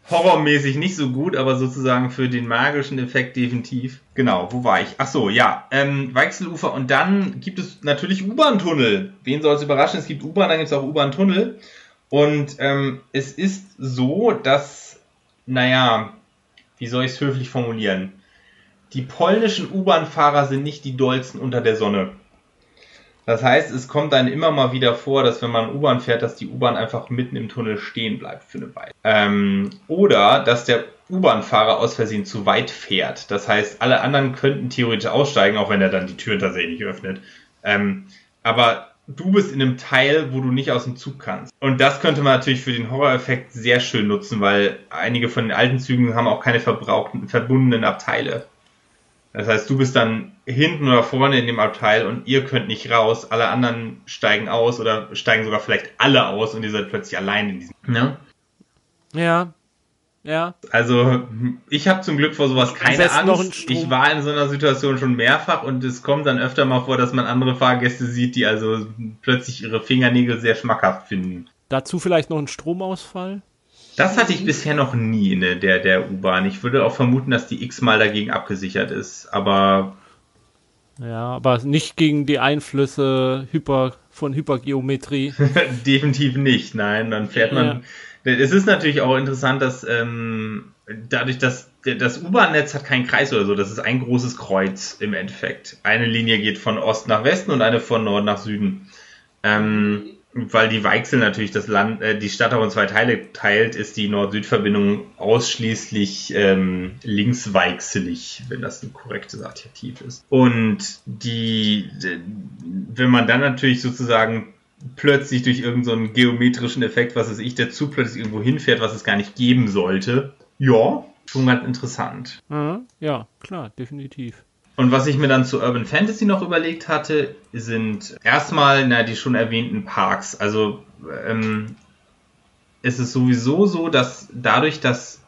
Horrormäßig nicht so gut, aber sozusagen für den magischen Effekt definitiv. Genau, wo war ich? Ach so, ja, ähm, Weichselufer und dann gibt es natürlich U-Bahn-Tunnel. Wen soll es überraschen? Es gibt U-Bahn, dann gibt es auch U-Bahn-Tunnel. Und ähm, es ist so, dass, naja, wie soll ich es höflich formulieren? Die polnischen U-Bahn-Fahrer sind nicht die dollsten unter der Sonne. Das heißt, es kommt dann immer mal wieder vor, dass wenn man U-Bahn fährt, dass die U-Bahn einfach mitten im Tunnel stehen bleibt für eine Weile. Ähm, oder dass der U-Bahn-Fahrer aus Versehen zu weit fährt. Das heißt, alle anderen könnten theoretisch aussteigen, auch wenn er dann die Türen tatsächlich öffnet. Ähm, aber du bist in einem Teil, wo du nicht aus dem Zug kannst. Und das könnte man natürlich für den Horror-Effekt sehr schön nutzen, weil einige von den alten Zügen haben auch keine verbrauchten, verbundenen Abteile. Das heißt, du bist dann hinten oder vorne in dem Abteil und ihr könnt nicht raus, alle anderen steigen aus oder steigen sogar vielleicht alle aus und ihr seid plötzlich allein in diesem. Ne? Ja. Ja. Also, ich habe zum Glück vor sowas keine Angst. Ich war in so einer Situation schon mehrfach und es kommt dann öfter mal vor, dass man andere Fahrgäste sieht, die also plötzlich ihre Fingernägel sehr schmackhaft finden. Dazu vielleicht noch ein Stromausfall? Das hatte ich bisher noch nie in der, der U-Bahn. Ich würde auch vermuten, dass die x-mal dagegen abgesichert ist, aber. Ja, aber nicht gegen die Einflüsse Hyper, von Hypergeometrie. Definitiv nicht, nein. Dann fährt man. Ja. Es ist natürlich auch interessant, dass ähm, dadurch, dass das U-Bahn-Netz hat keinen Kreis oder so, das ist ein großes Kreuz im Endeffekt. Eine Linie geht von Ost nach Westen und eine von Nord nach Süden. Ähm, weil die Weichsel natürlich das Land, äh, die Stadt auch in zwei Teile teilt, ist die Nord-Süd-Verbindung ausschließlich ähm, linksweichselig, wenn das ein korrektes Adjektiv ist. Und die, wenn man dann natürlich sozusagen plötzlich durch irgendeinen so geometrischen Effekt, was weiß ich, der Zug plötzlich irgendwo hinfährt, was es gar nicht geben sollte, ja, schon ganz interessant. Ja, klar, definitiv. Und was ich mir dann zu Urban Fantasy noch überlegt hatte, sind erstmal na, die schon erwähnten Parks. Also ähm, es ist sowieso so, dass dadurch, dass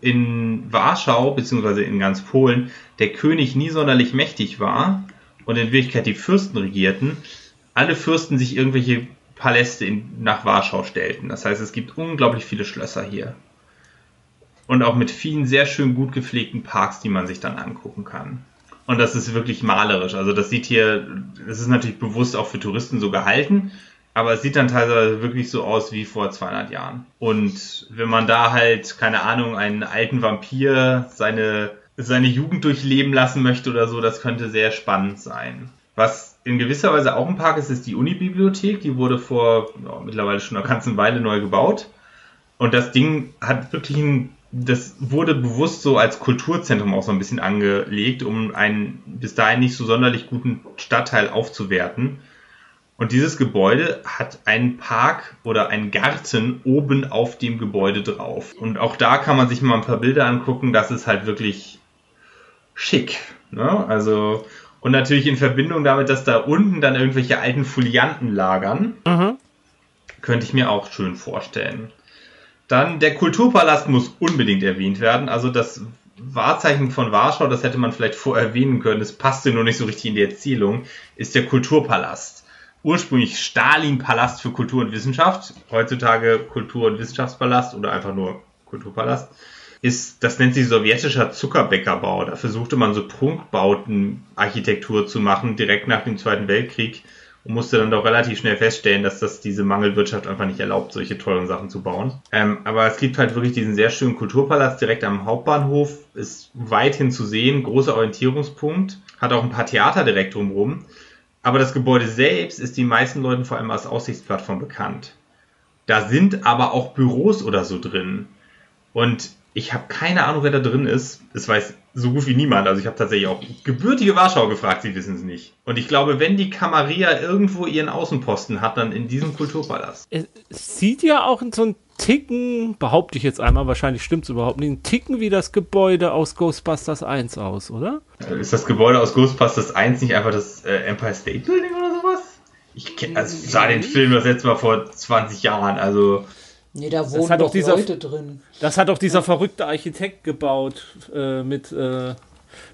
in Warschau beziehungsweise in ganz Polen der König nie sonderlich mächtig war und in Wirklichkeit die Fürsten regierten, alle Fürsten sich irgendwelche Paläste in, nach Warschau stellten. Das heißt, es gibt unglaublich viele Schlösser hier. Und auch mit vielen sehr schön gut gepflegten Parks, die man sich dann angucken kann. Und das ist wirklich malerisch. Also das sieht hier, das ist natürlich bewusst auch für Touristen so gehalten, aber es sieht dann teilweise wirklich so aus wie vor 200 Jahren. Und wenn man da halt, keine Ahnung, einen alten Vampir seine, seine Jugend durchleben lassen möchte oder so, das könnte sehr spannend sein. Was in gewisser Weise auch ein Park ist, ist die Unibibliothek. Die wurde vor ja, mittlerweile schon einer ganzen Weile neu gebaut. Und das Ding hat wirklich einen das wurde bewusst so als Kulturzentrum auch so ein bisschen angelegt, um einen bis dahin nicht so sonderlich guten Stadtteil aufzuwerten. Und dieses Gebäude hat einen Park oder einen Garten oben auf dem Gebäude drauf. Und auch da kann man sich mal ein paar Bilder angucken. Das ist halt wirklich schick. Ne? Also, und natürlich in Verbindung damit, dass da unten dann irgendwelche alten Folianten lagern, mhm. könnte ich mir auch schön vorstellen. Dann der Kulturpalast muss unbedingt erwähnt werden. Also das Wahrzeichen von Warschau, das hätte man vielleicht vorher erwähnen können, das passte nur nicht so richtig in die Erzählung, ist der Kulturpalast. Ursprünglich Stalin-Palast für Kultur und Wissenschaft, heutzutage Kultur- und Wissenschaftspalast oder einfach nur Kulturpalast. Ist, das nennt sich sowjetischer Zuckerbäckerbau. Da versuchte man so Prunkbautenarchitektur zu machen, direkt nach dem Zweiten Weltkrieg und musste dann doch relativ schnell feststellen, dass das diese Mangelwirtschaft einfach nicht erlaubt, solche teuren Sachen zu bauen. Ähm, aber es gibt halt wirklich diesen sehr schönen Kulturpalast direkt am Hauptbahnhof, ist weithin zu sehen, großer Orientierungspunkt, hat auch ein paar Theater direkt drumherum. Aber das Gebäude selbst ist den meisten Leuten vor allem als Aussichtsplattform bekannt. Da sind aber auch Büros oder so drin. Und ich habe keine Ahnung, wer da drin ist. Es weiß so gut wie niemand. Also ich habe tatsächlich auch gebürtige Warschau gefragt, sie wissen es nicht. Und ich glaube, wenn die Camarilla irgendwo ihren Außenposten hat, dann in diesem Kulturpalast. Es sieht ja auch in so ein Ticken, behaupte ich jetzt einmal, wahrscheinlich stimmt es überhaupt nicht, ein Ticken wie das Gebäude aus Ghostbusters 1 aus, oder? Ist das Gebäude aus Ghostbusters 1 nicht einfach das äh, Empire State Building oder sowas? Ich kenn, also sah den Film das letzte Mal vor 20 Jahren, also. Nee, da wohnen hat doch auch dieser- Leute drin. Das hat auch dieser verrückte Architekt gebaut äh, mit, äh,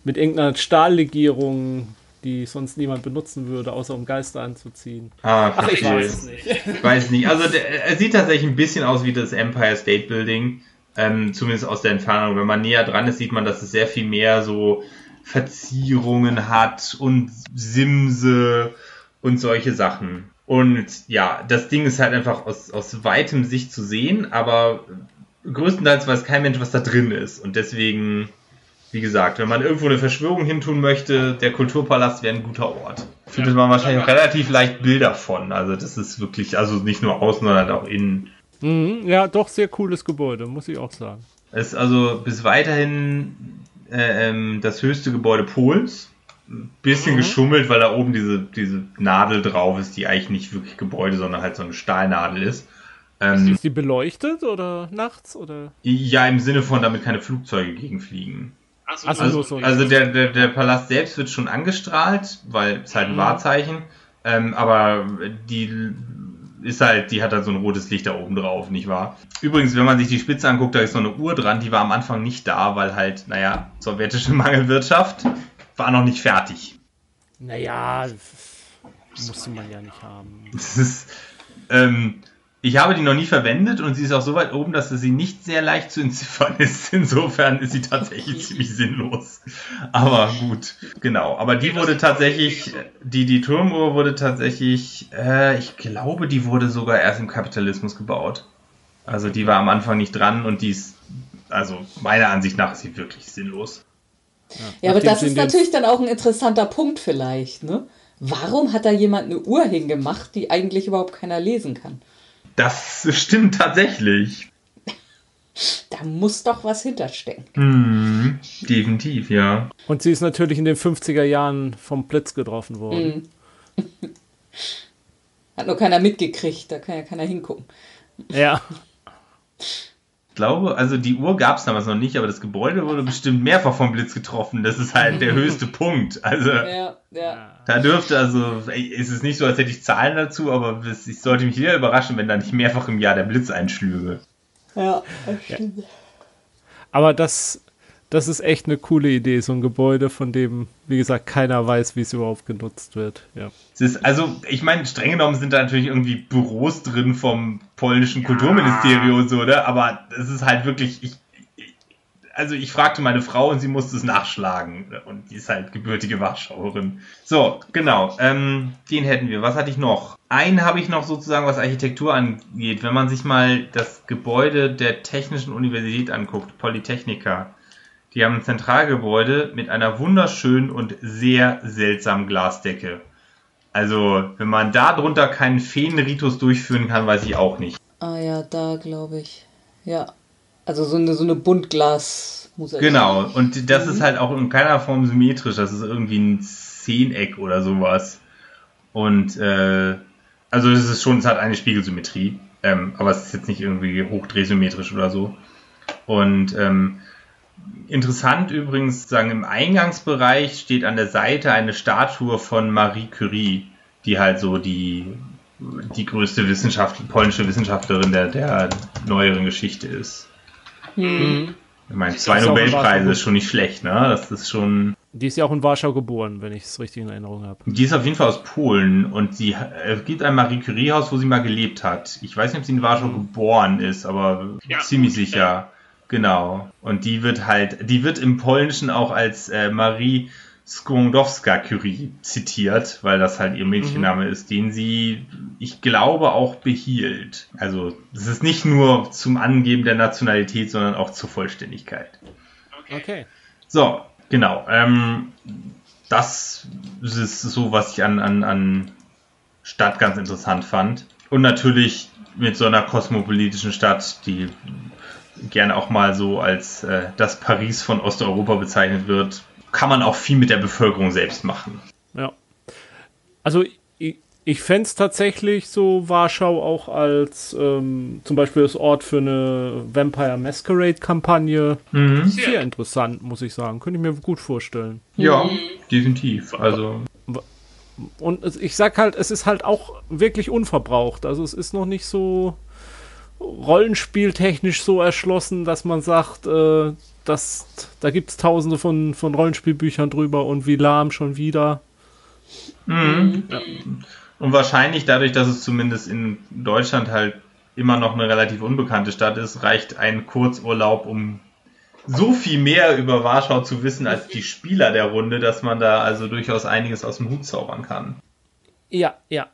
mit irgendeiner Stahllegierung, die sonst niemand benutzen würde, außer um Geister anzuziehen. Ah, Ach, ich weiß es nicht. Ich weiß nicht. Also der, er sieht tatsächlich ein bisschen aus wie das Empire State Building. Ähm, zumindest aus der Entfernung. Wenn man näher dran ist, sieht man, dass es sehr viel mehr so Verzierungen hat und Simse und solche Sachen. Und ja, das Ding ist halt einfach aus, aus weitem Sicht zu sehen, aber größtenteils weiß kein Mensch, was da drin ist. Und deswegen, wie gesagt, wenn man irgendwo eine Verschwörung hintun möchte, der Kulturpalast wäre ein guter Ort. Findet man wahrscheinlich auch relativ leicht Bilder von. Also das ist wirklich, also nicht nur außen, sondern auch innen. Mhm, ja, doch, sehr cooles Gebäude, muss ich auch sagen. Es ist also bis weiterhin äh, ähm, das höchste Gebäude Polens. Ein bisschen geschummelt, weil da oben diese, diese Nadel drauf ist, die eigentlich nicht wirklich Gebäude, sondern halt so eine Stahlnadel ist. Ähm, Ist die beleuchtet oder nachts oder? ja, im Sinne von, damit keine Flugzeuge gegenfliegen. Achso, Also, so, also der, der, der Palast selbst wird schon angestrahlt, weil es halt ein Mhm. Wahrzeichen. Ähm, aber die ist halt, die hat halt so ein rotes Licht da oben drauf, nicht wahr? Übrigens, wenn man sich die Spitze anguckt, da ist noch eine Uhr dran, die war am Anfang nicht da, weil halt, naja, sowjetische Mangelwirtschaft war noch nicht fertig. Naja, musste man ja nicht haben. Das ist, ähm, ich habe die noch nie verwendet und sie ist auch so weit oben, dass sie nicht sehr leicht zu entziffern ist. Insofern ist sie tatsächlich ziemlich sinnlos. Aber gut, genau. Aber die wurde tatsächlich, die, die Turmuhr wurde tatsächlich, äh, ich glaube, die wurde sogar erst im Kapitalismus gebaut. Also die war am Anfang nicht dran und die ist, also meiner Ansicht nach ist sie wirklich sinnlos. Ja, aber das ist natürlich dann auch ein interessanter Punkt vielleicht, ne? Warum hat da jemand eine Uhr hingemacht, die eigentlich überhaupt keiner lesen kann? Das stimmt tatsächlich. Da muss doch was hinterstecken. Hm, definitiv, ja. Und sie ist natürlich in den 50er Jahren vom Blitz getroffen worden. Hat nur keiner mitgekriegt, da kann ja keiner hingucken. Ja. Ich glaube, also die Uhr gab es damals noch nicht, aber das Gebäude wurde bestimmt mehrfach vom Blitz getroffen. Das ist halt der höchste Punkt. Also Ja, ja. da dürfte, also ist es nicht so, als hätte ich Zahlen dazu, aber ich sollte mich wieder überraschen, wenn da nicht mehrfach im Jahr der Blitz einschlüge. Ja, das stimmt. Aber das, das ist echt eine coole Idee, so ein Gebäude, von dem, wie gesagt, keiner weiß, wie es überhaupt genutzt wird. Ja. Ist, also, ich meine, streng genommen sind da natürlich irgendwie Büros drin vom polnischen Kulturministerium und so, ne? Aber es ist halt wirklich, ich, also ich fragte meine Frau und sie musste es nachschlagen. Und die ist halt gebürtige Warschauerin. So, genau. Ähm, den hätten wir. Was hatte ich noch? Einen habe ich noch sozusagen, was Architektur angeht. Wenn man sich mal das Gebäude der Technischen Universität anguckt, Polytechnica. Die haben ein Zentralgebäude mit einer wunderschönen und sehr seltsamen Glasdecke. Also, wenn man da drunter keinen Feenritus durchführen kann, weiß ich auch nicht. Ah ja, da glaube ich. Ja. Also so eine, so eine Buntglas-Mosaik. Genau, und das ist halt auch in keiner Form symmetrisch. Das ist irgendwie ein Zehneck oder sowas. Und, äh, also es ist schon, es hat eine Spiegelsymmetrie. Ähm, aber es ist jetzt nicht irgendwie hochdrehsymmetrisch oder so. Und, ähm, Interessant übrigens, sagen im Eingangsbereich steht an der Seite eine Statue von Marie Curie, die halt so die, die größte Wissenschaft, polnische Wissenschaftlerin der, der neueren Geschichte ist. Hm. Ich meine, zwei Nobelpreise ist schon nicht schlecht, ne? Das ist schon. Die ist ja auch in Warschau geboren, wenn ich es richtig in Erinnerung habe. Die ist auf jeden Fall aus Polen und sie äh, es gibt ein Marie Curie Haus, wo sie mal gelebt hat. Ich weiß nicht, ob sie in Warschau geboren ist, aber Ja, ziemlich sicher. Genau. Und die wird halt, die wird im Polnischen auch als äh, Marie Skłodowska Curie zitiert, weil das halt ihr Mädchenname ist, den sie, ich glaube, auch behielt. Also es ist nicht nur zum Angeben der Nationalität, sondern auch zur Vollständigkeit. Okay. So, genau. Ähm, das ist so, was ich an, an, an Stadt ganz interessant fand. Und natürlich mit so einer kosmopolitischen Stadt, die gerne auch mal so als äh, das Paris von Osteuropa bezeichnet wird, kann man auch viel mit der Bevölkerung selbst machen. Ja. Also ich, ich fände es tatsächlich so Warschau auch als ähm, zum Beispiel das Ort für eine Vampire Masquerade-Kampagne mhm. sehr interessant, muss ich sagen. Könnte ich mir gut vorstellen. Ja, definitiv. Also. Und ich sag halt, es ist halt auch wirklich unverbraucht. Also es ist noch nicht so rollenspieltechnisch so erschlossen, dass man sagt, äh, dass, da gibt es tausende von, von Rollenspielbüchern drüber und wie lahm schon wieder. Mhm. Ja. Und wahrscheinlich dadurch, dass es zumindest in Deutschland halt immer noch eine relativ unbekannte Stadt ist, reicht ein Kurzurlaub, um so viel mehr über Warschau zu wissen als die Spieler der Runde, dass man da also durchaus einiges aus dem Hut zaubern kann. Ja, ja.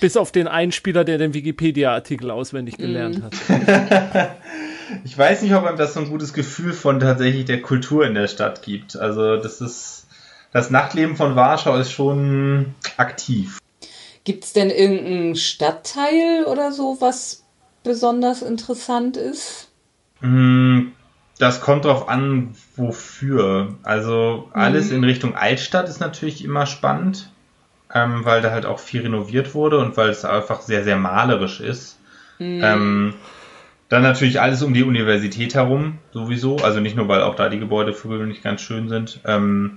Bis auf den einen Spieler, der den Wikipedia-Artikel auswendig gelernt mm. hat. ich weiß nicht, ob einem das so ein gutes Gefühl von tatsächlich der Kultur in der Stadt gibt. Also das ist das Nachtleben von Warschau ist schon aktiv. Gibt es denn irgendeinen Stadtteil oder so, was besonders interessant ist? Mm, das kommt drauf an, wofür. Also alles mhm. in Richtung Altstadt ist natürlich immer spannend, ähm, weil da halt auch viel renoviert wurde und weil es einfach sehr, sehr malerisch ist. Mhm. Ähm, dann natürlich alles um die Universität herum, sowieso. Also nicht nur, weil auch da die Gebäude für gewöhnlich ganz schön sind, ähm,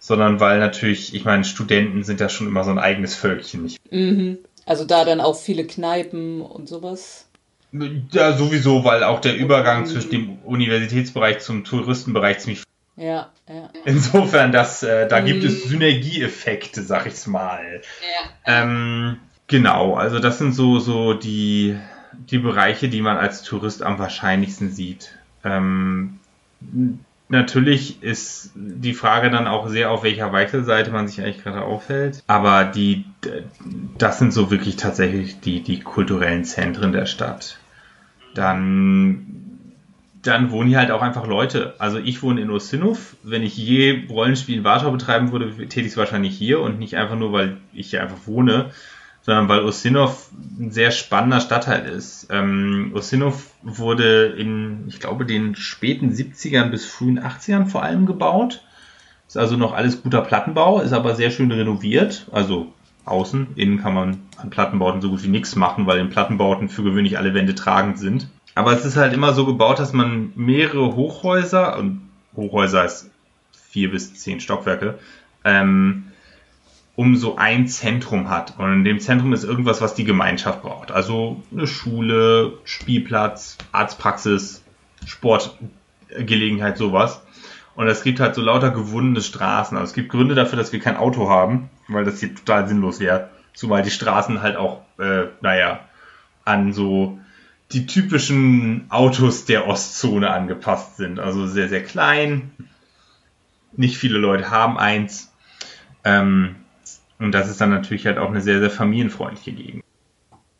sondern weil natürlich, ich meine, Studenten sind ja schon immer so ein eigenes Völkchen. Nicht? Mhm. Also da dann auch viele Kneipen und sowas. Ja, sowieso, weil auch der Übergang zwischen dem Universitätsbereich zum Touristenbereich ziemlich. Ja, ja. Insofern, das, äh, da mhm. gibt es Synergieeffekte, sag ich's mal. Ja. Ähm, genau, also das sind so, so die, die Bereiche, die man als Tourist am wahrscheinlichsten sieht. Ähm, natürlich ist die Frage dann auch sehr, auf welcher Weichselseite man sich eigentlich gerade aufhält. Aber die, das sind so wirklich tatsächlich die, die kulturellen Zentren der Stadt. Dann, dann wohnen hier halt auch einfach Leute. Also ich wohne in Osinov. Wenn ich je Rollenspiel in Warschau betreiben würde, täte ich es wahrscheinlich hier und nicht einfach nur, weil ich hier einfach wohne, sondern weil Osinov ein sehr spannender Stadtteil ist. Ähm, Osinov wurde in, ich glaube, den späten 70ern bis frühen 80ern vor allem gebaut. Ist also noch alles guter Plattenbau, ist aber sehr schön renoviert. Also außen, innen kann man an Plattenbauten so gut wie nichts machen, weil in Plattenbauten für gewöhnlich alle Wände tragend sind. Aber es ist halt immer so gebaut, dass man mehrere Hochhäuser, und Hochhäuser ist vier bis zehn Stockwerke, ähm, um so ein Zentrum hat. Und in dem Zentrum ist irgendwas, was die Gemeinschaft braucht. Also eine Schule, Spielplatz, Arztpraxis, Sportgelegenheit, sowas. Und es gibt halt so lauter gewundene Straßen. Also es gibt Gründe dafür, dass wir kein Auto haben, weil das hier total sinnlos wäre. Zumal die Straßen halt auch, äh, naja, an so die typischen Autos der Ostzone angepasst sind. Also sehr, sehr klein. Nicht viele Leute haben eins. Ähm, und das ist dann natürlich halt auch eine sehr, sehr familienfreundliche Gegend.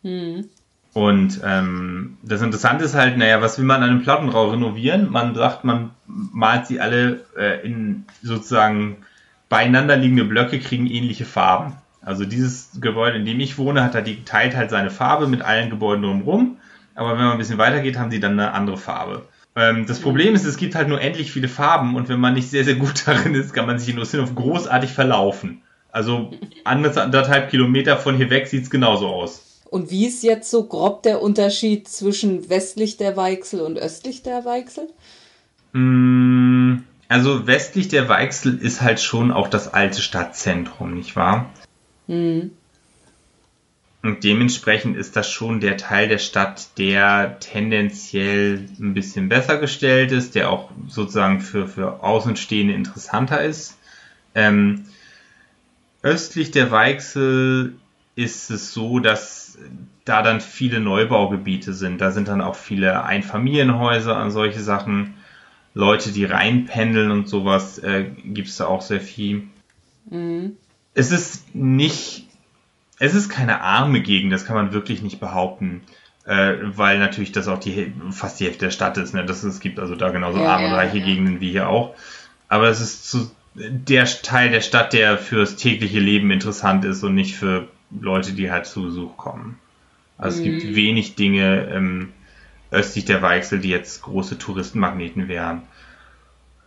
Mhm. Und ähm, das Interessante ist halt, naja, was will man an einem Plattenrau renovieren? Man sagt, man malt sie alle äh, in sozusagen beieinander liegende Blöcke, kriegen ähnliche Farben. Also dieses Gebäude, in dem ich wohne, hat da die, teilt halt seine Farbe mit allen Gebäuden drumherum. Aber wenn man ein bisschen weiter geht, haben sie dann eine andere Farbe. Ähm, das Problem ist, es gibt halt nur endlich viele Farben und wenn man nicht sehr, sehr gut darin ist, kann man sich in Oceanov großartig verlaufen. Also anderthalb Kilometer von hier weg sieht es genauso aus. Und wie ist jetzt so grob der Unterschied zwischen westlich der Weichsel und östlich der Weichsel? Mm, also westlich der Weichsel ist halt schon auch das alte Stadtzentrum, nicht wahr? Mhm. Und dementsprechend ist das schon der Teil der Stadt, der tendenziell ein bisschen besser gestellt ist, der auch sozusagen für, für Außenstehende interessanter ist. Ähm, östlich der Weichsel ist es so, dass da dann viele Neubaugebiete sind. Da sind dann auch viele Einfamilienhäuser und solche Sachen. Leute, die reinpendeln und sowas, äh, gibt es da auch sehr viel. Mhm. Es ist nicht, es ist keine arme Gegend, das kann man wirklich nicht behaupten. Äh, weil natürlich das auch die fast die Hälfte der Stadt ist. Ne? Das, es gibt also da genauso ja, arme und reiche ja. Gegenden wie hier auch. Aber es ist zu, der Teil der Stadt, der fürs tägliche Leben interessant ist und nicht für Leute, die halt zu Besuch kommen. Also mhm. es gibt mhm. wenig Dinge, ähm, östlich der Weichsel, die jetzt große Touristenmagneten wären.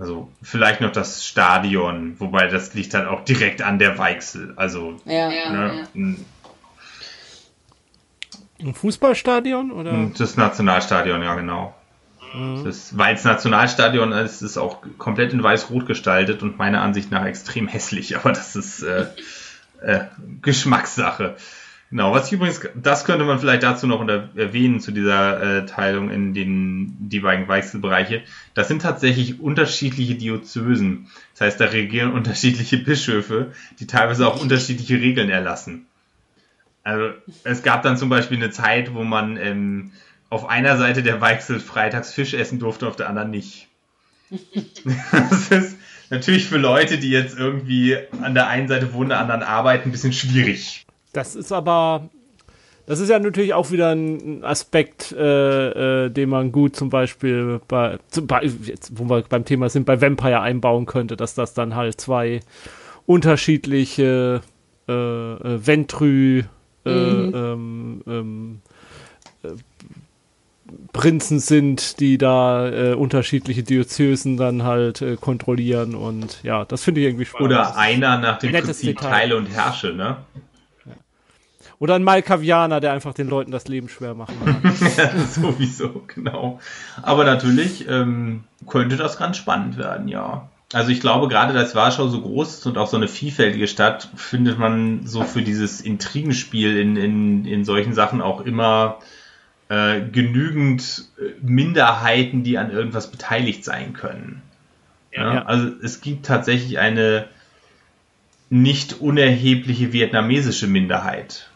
Also vielleicht noch das Stadion, wobei das liegt dann auch direkt an der Weichsel. Also Ja. ne, Ein Fußballstadion oder? das Nationalstadion, ja genau. Das, weil es Nationalstadion ist, ist auch komplett in weiß-rot gestaltet und meiner Ansicht nach extrem hässlich, aber das ist äh, äh, Geschmackssache. Genau, was ich übrigens, das könnte man vielleicht dazu noch unter, erwähnen zu dieser äh, Teilung in den die beiden Weichselbereiche. Das sind tatsächlich unterschiedliche Diözesen. Das heißt, da regieren unterschiedliche Bischöfe, die teilweise auch unterschiedliche Regeln erlassen. Also es gab dann zum Beispiel eine Zeit, wo man ähm, auf einer Seite der Weichsel freitags Fisch essen durfte, auf der anderen nicht. das ist natürlich für Leute, die jetzt irgendwie an der einen Seite wohnen, an der anderen arbeiten, ein bisschen schwierig. Das ist aber, das ist ja natürlich auch wieder ein Aspekt, äh, äh, den man gut zum Beispiel bei, zum Beispiel jetzt, wo wir beim Thema sind, bei Vampire einbauen könnte, dass das dann halt zwei unterschiedliche äh, äh, Ventrü äh, ähm, ähm, äh, Prinzen sind, die da äh, unterschiedliche Diözesen dann halt äh, kontrollieren und ja, das finde ich irgendwie spannend. Oder einer nach dem Prinzip Detail. Teile und Herrsche, ne? Oder ein Malkavianer, der einfach den Leuten das Leben schwer machen kann. Ja, sowieso, genau. Aber natürlich ähm, könnte das ganz spannend werden, ja. Also ich glaube, gerade dass Warschau so groß ist und auch so eine vielfältige Stadt, findet man so für dieses Intrigenspiel in, in, in solchen Sachen auch immer äh, genügend äh, Minderheiten, die an irgendwas beteiligt sein können. Ja, Ja. Also es gibt tatsächlich eine nicht unerhebliche vietnamesische Minderheit.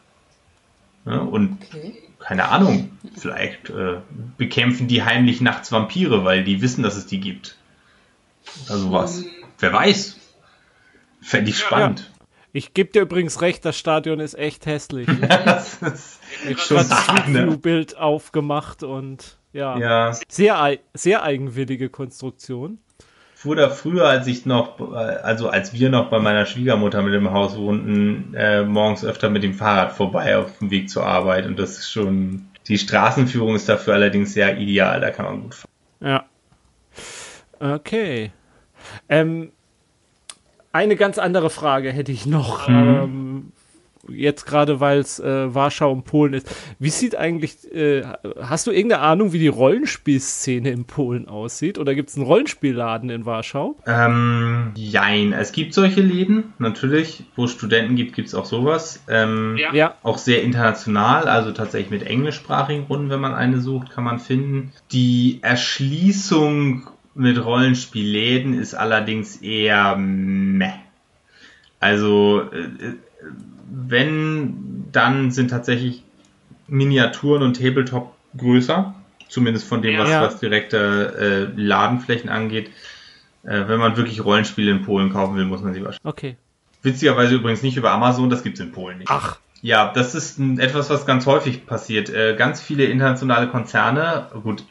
Ja, und Okay. keine Ahnung, vielleicht äh, bekämpfen die heimlich nachts Vampire, weil die wissen, dass es die gibt. Also was? Wer weiß? Fände ich spannend. Ich gebe dir übrigens recht, das Stadion ist echt hässlich. das ist Ich schon habe das hart, ne? Bild aufgemacht und ja, Ja, sehr, sehr eigenwillige Konstruktion. Fuhr da früher, als ich noch, äh, also als wir noch bei meiner Schwiegermutter mit dem Haus wohnten, äh, morgens öfter mit dem Fahrrad vorbei auf dem Weg zur Arbeit und das ist schon, die Straßenführung ist dafür allerdings sehr ideal, da kann man gut fahren. Ja. Okay. Ähm, eine ganz andere Frage hätte ich noch. Ähm, jetzt gerade, weil es äh, Warschau und Polen ist. Wie sieht eigentlich, äh, hast du irgendeine Ahnung, wie die Rollenspielszene in Polen aussieht? Oder gibt es einen Rollenspielladen in Warschau? Ähm, jein, es gibt solche Läden, natürlich, wo es Studenten gibt, gibt es auch sowas. Ähm, Ja. Ja. Auch sehr international, also tatsächlich mit englischsprachigen Runden, wenn man eine sucht, kann man finden. Die Erschließung mit Rollenspielläden ist allerdings eher meh. Also, äh, wenn, dann sind tatsächlich Miniaturen und Tabletop größer. Zumindest von dem, was, Ja. was direkte äh, Ladenflächen angeht. Äh, wenn man wirklich Rollenspiele in Polen kaufen will, muss man sie wahrscheinlich. Okay. Witzigerweise übrigens nicht über Amazon, das gibt's in Polen nicht. Ach, Ja, das ist ein, etwas, was ganz häufig passiert. Äh, ganz viele internationale Konzerne, gut,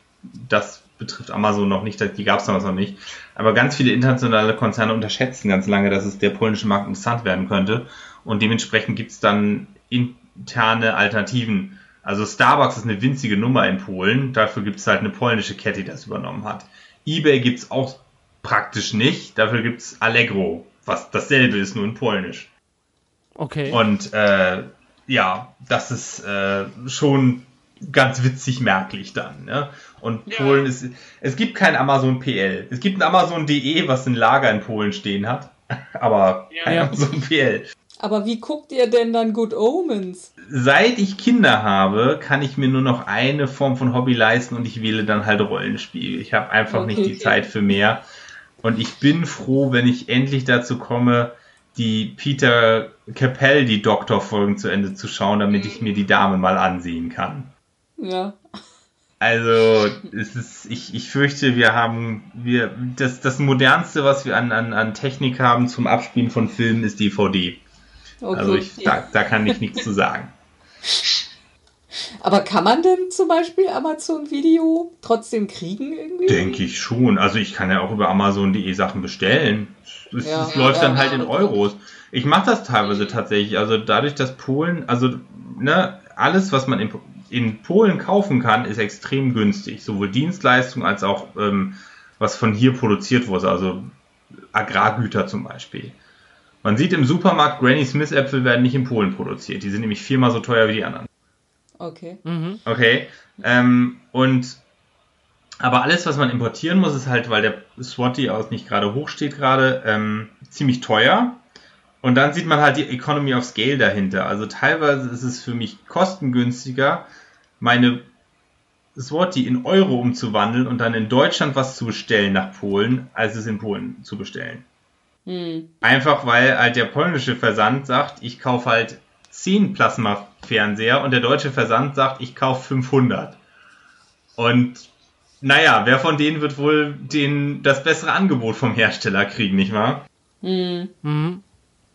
das betrifft Amazon noch nicht, die gab es damals noch nicht, aber ganz viele internationale Konzerne unterschätzen ganz lange, dass es der polnische Markt interessant werden könnte und dementsprechend gibt's dann interne Alternativen. Also Starbucks ist eine winzige Nummer in Polen, dafür gibt's halt eine polnische Kette, die das übernommen hat. eBay gibt's auch praktisch nicht, dafür gibt's Allegro, was dasselbe ist, nur in Polnisch. okay. Und äh, ja, das ist äh, schon ganz witzig merklich dann. Ne? Und Ja. Polen ist. Es gibt kein Amazon PL. Es gibt ein Amazon.de, was ein Lager in Polen stehen hat. Aber Ja. kein. Amazon PL. Aber wie guckt ihr denn dann Good Omens? Seit ich Kinder habe, kann ich mir nur noch eine Form von Hobby leisten und ich wähle dann halt Rollenspiel. Ich habe einfach Okay. nicht die Zeit für mehr. Und ich bin froh, wenn ich endlich dazu komme, die Peter Capaldi Doktor-Folgen zu Ende zu schauen, damit ich mir die Dame mal ansehen kann. Ja. Also, es ist, ich, ich fürchte, wir haben, wir, das, das modernste, was wir an, an, an Technik haben zum Abspielen von Filmen, ist DVD. Okay. Also, ich, da, da kann ich nichts zu sagen. Aber kann man denn zum Beispiel Amazon Video trotzdem kriegen irgendwie? Denke ich schon. Also ich kann ja auch über Amazon.de Sachen bestellen. Es, Ja, es läuft ja, dann halt in. Euros. Ich mache das teilweise tatsächlich. Also dadurch, dass Polen, also ne, alles, was man in, in Polen kaufen kann, ist extrem günstig. Sowohl Dienstleistungen als auch ähm, was von hier produziert wurde, also Agrargüter zum Beispiel. Man sieht im Supermarkt, Granny Smith Äpfel werden nicht in Polen produziert. Die sind nämlich viermal so teuer wie die anderen. Okay. Mhm. Okay. Ähm, und aber alles, was man importieren muss, ist halt, weil der Swati aus nicht gerade hoch steht gerade, ähm, ziemlich teuer. Und dann sieht man halt die Economy of Scale dahinter. Also teilweise ist es für mich kostengünstiger, meine Swati in Euro umzuwandeln und dann in Deutschland was zu bestellen nach Polen, als es in Polen zu bestellen. Hm. Einfach weil halt der polnische Versand sagt, ich kaufe halt 10 Plasma-Fernseher und der deutsche Versand sagt, ich kaufe 500. Und naja, wer von denen wird wohl den, das bessere Angebot vom Hersteller kriegen, nicht wahr? Hm. Mhm.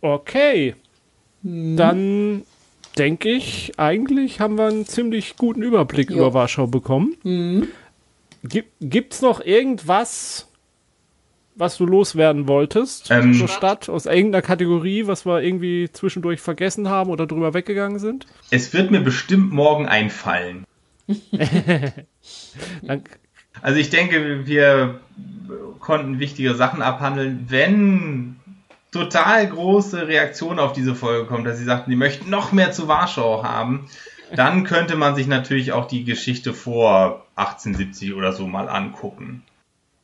Okay. Dann denke ich, eigentlich haben wir einen ziemlich guten Überblick Jo. über Warschau bekommen. Hm. Gibt gibt's noch irgendwas, was du loswerden wolltest Ähm, zur Stadt aus irgendeiner Kategorie, was wir irgendwie zwischendurch vergessen haben oder drüber weggegangen sind? Es wird mir bestimmt morgen einfallen. Dann, Also ich denke, wir konnten wichtige Sachen abhandeln. Wenn total große Reaktion auf diese Folge kommt, dass sie sagten, die möchten noch mehr zu Warschau haben, dann könnte man sich natürlich auch die Geschichte vor 1870 oder so mal angucken.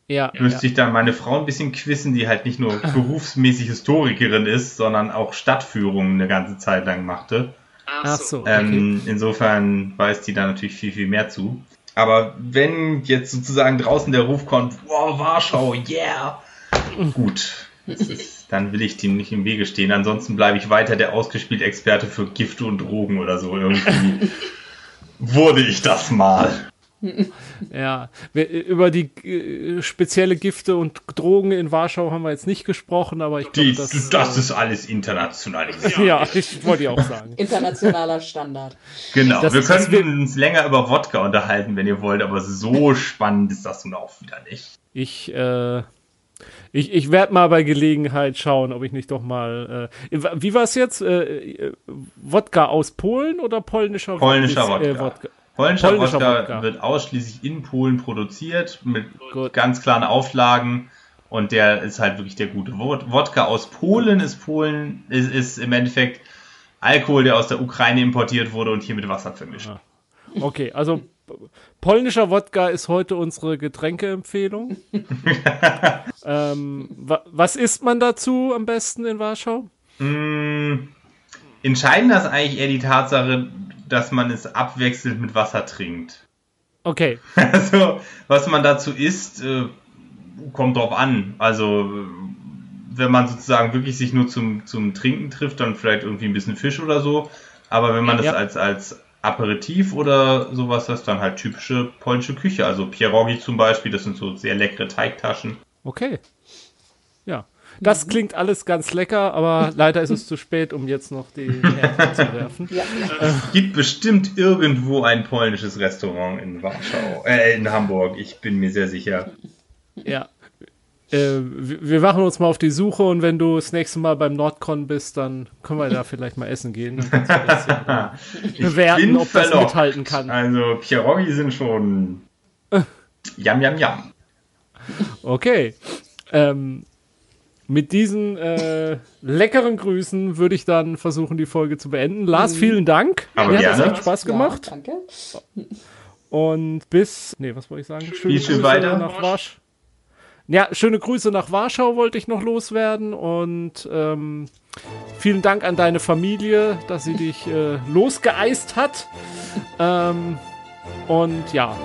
Ja, Müsste ja. ich dann meine Frau ein bisschen quissen, die halt nicht nur berufsmäßig Historikerin ist, sondern auch Stadtführungen eine ganze Zeit lang machte. Ach so, okay. Ähm, insofern weiß die da natürlich viel, viel mehr zu. Aber wenn jetzt sozusagen draußen der Ruf kommt, wow, Warschau, yeah, gut, ist, dann will ich dem nicht im Wege stehen. Ansonsten bleibe ich weiter der ausgespielte Experte für Gifte und Drogen oder so. Irgendwie wurde ich das mal. Ja, wir, über die äh, spezielle Gifte und Drogen in Warschau haben wir jetzt nicht gesprochen, aber ich glaube, das, das, äh, ist alles internationalisiert. ja, ich wollte ja auch sagen. Internationaler Standard. Genau, Das- wir könnten wird- uns länger über Wodka unterhalten, wenn ihr wollt, aber so spannend ist das nun auch wieder nicht. Ich, äh, ich, ich werde mal bei Gelegenheit schauen, ob ich nicht doch mal. Äh, wie war es jetzt? Äh, äh, Wodka aus Polen oder polnischer Polnischer Wodka? Wodka. Polnischer, Polnischer Wodka, Wodka. wird ausschließlich in Polen produziert, mit Gut. ganz klaren Auflagen. Und der ist halt wirklich der gute Wod- Wodka aus Polen. Ist Polen, ist, ist im Endeffekt Alkohol, der aus der Ukraine importiert wurde und hier mit Wasser vermischt. Ah. Okay, also polnischer Wodka ist heute unsere Getränkeempfehlung. ähm, wa was isst man dazu am besten in Warschau? Mm, entscheidender ist eigentlich eher die Tatsache, dass man es abwechselnd mit Wasser trinkt. Okay, Also, was man dazu isst, äh, kommt drauf an. Also, wenn man sozusagen wirklich sich nur zum, zum Trinken trifft, dann vielleicht irgendwie ein bisschen Fisch oder so. Aber wenn man das Ja. als, als Aperitif oder sowas, das ist dann halt typische polnische Küche. Also Pierogi zum Beispiel, das sind so sehr leckere Teigtaschen. okay. Das klingt alles ganz lecker, aber leider ist es zu spät, um jetzt noch die Herde zu werfen. Ja, Gibt bestimmt irgendwo ein polnisches Restaurant in Warschau, äh, in Hamburg. Ich bin mir sehr sicher. Ja. Äh, wir machen uns mal auf die Suche und wenn du das nächste Mal beim Nordcon bist, dann können wir da vielleicht mal essen gehen. Dann kannst du das ja Ich bewerten, bin ob das mithalten kann. Also Pierogi sind schon Yam, yam, yam. Okay. Ähm, mit diesen äh, leckeren Grüßen würde ich dann versuchen, die Folge zu beenden. Lars, vielen Dank. Aber Mir hat das gerne. echt Spaß gemacht. Ja, danke. Und bis. Nee, was wollte ich sagen? Schöne du weiter? nach Warschau. Ja, schöne Grüße nach Warschau wollte ich noch loswerden. Und ähm, vielen Dank an deine Familie, dass sie dich äh, losgeeist hat. Ähm, und ja,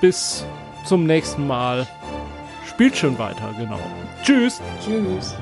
bis zum nächsten Mal. Spielt schön weiter, genau. Tschüss. Tschüss.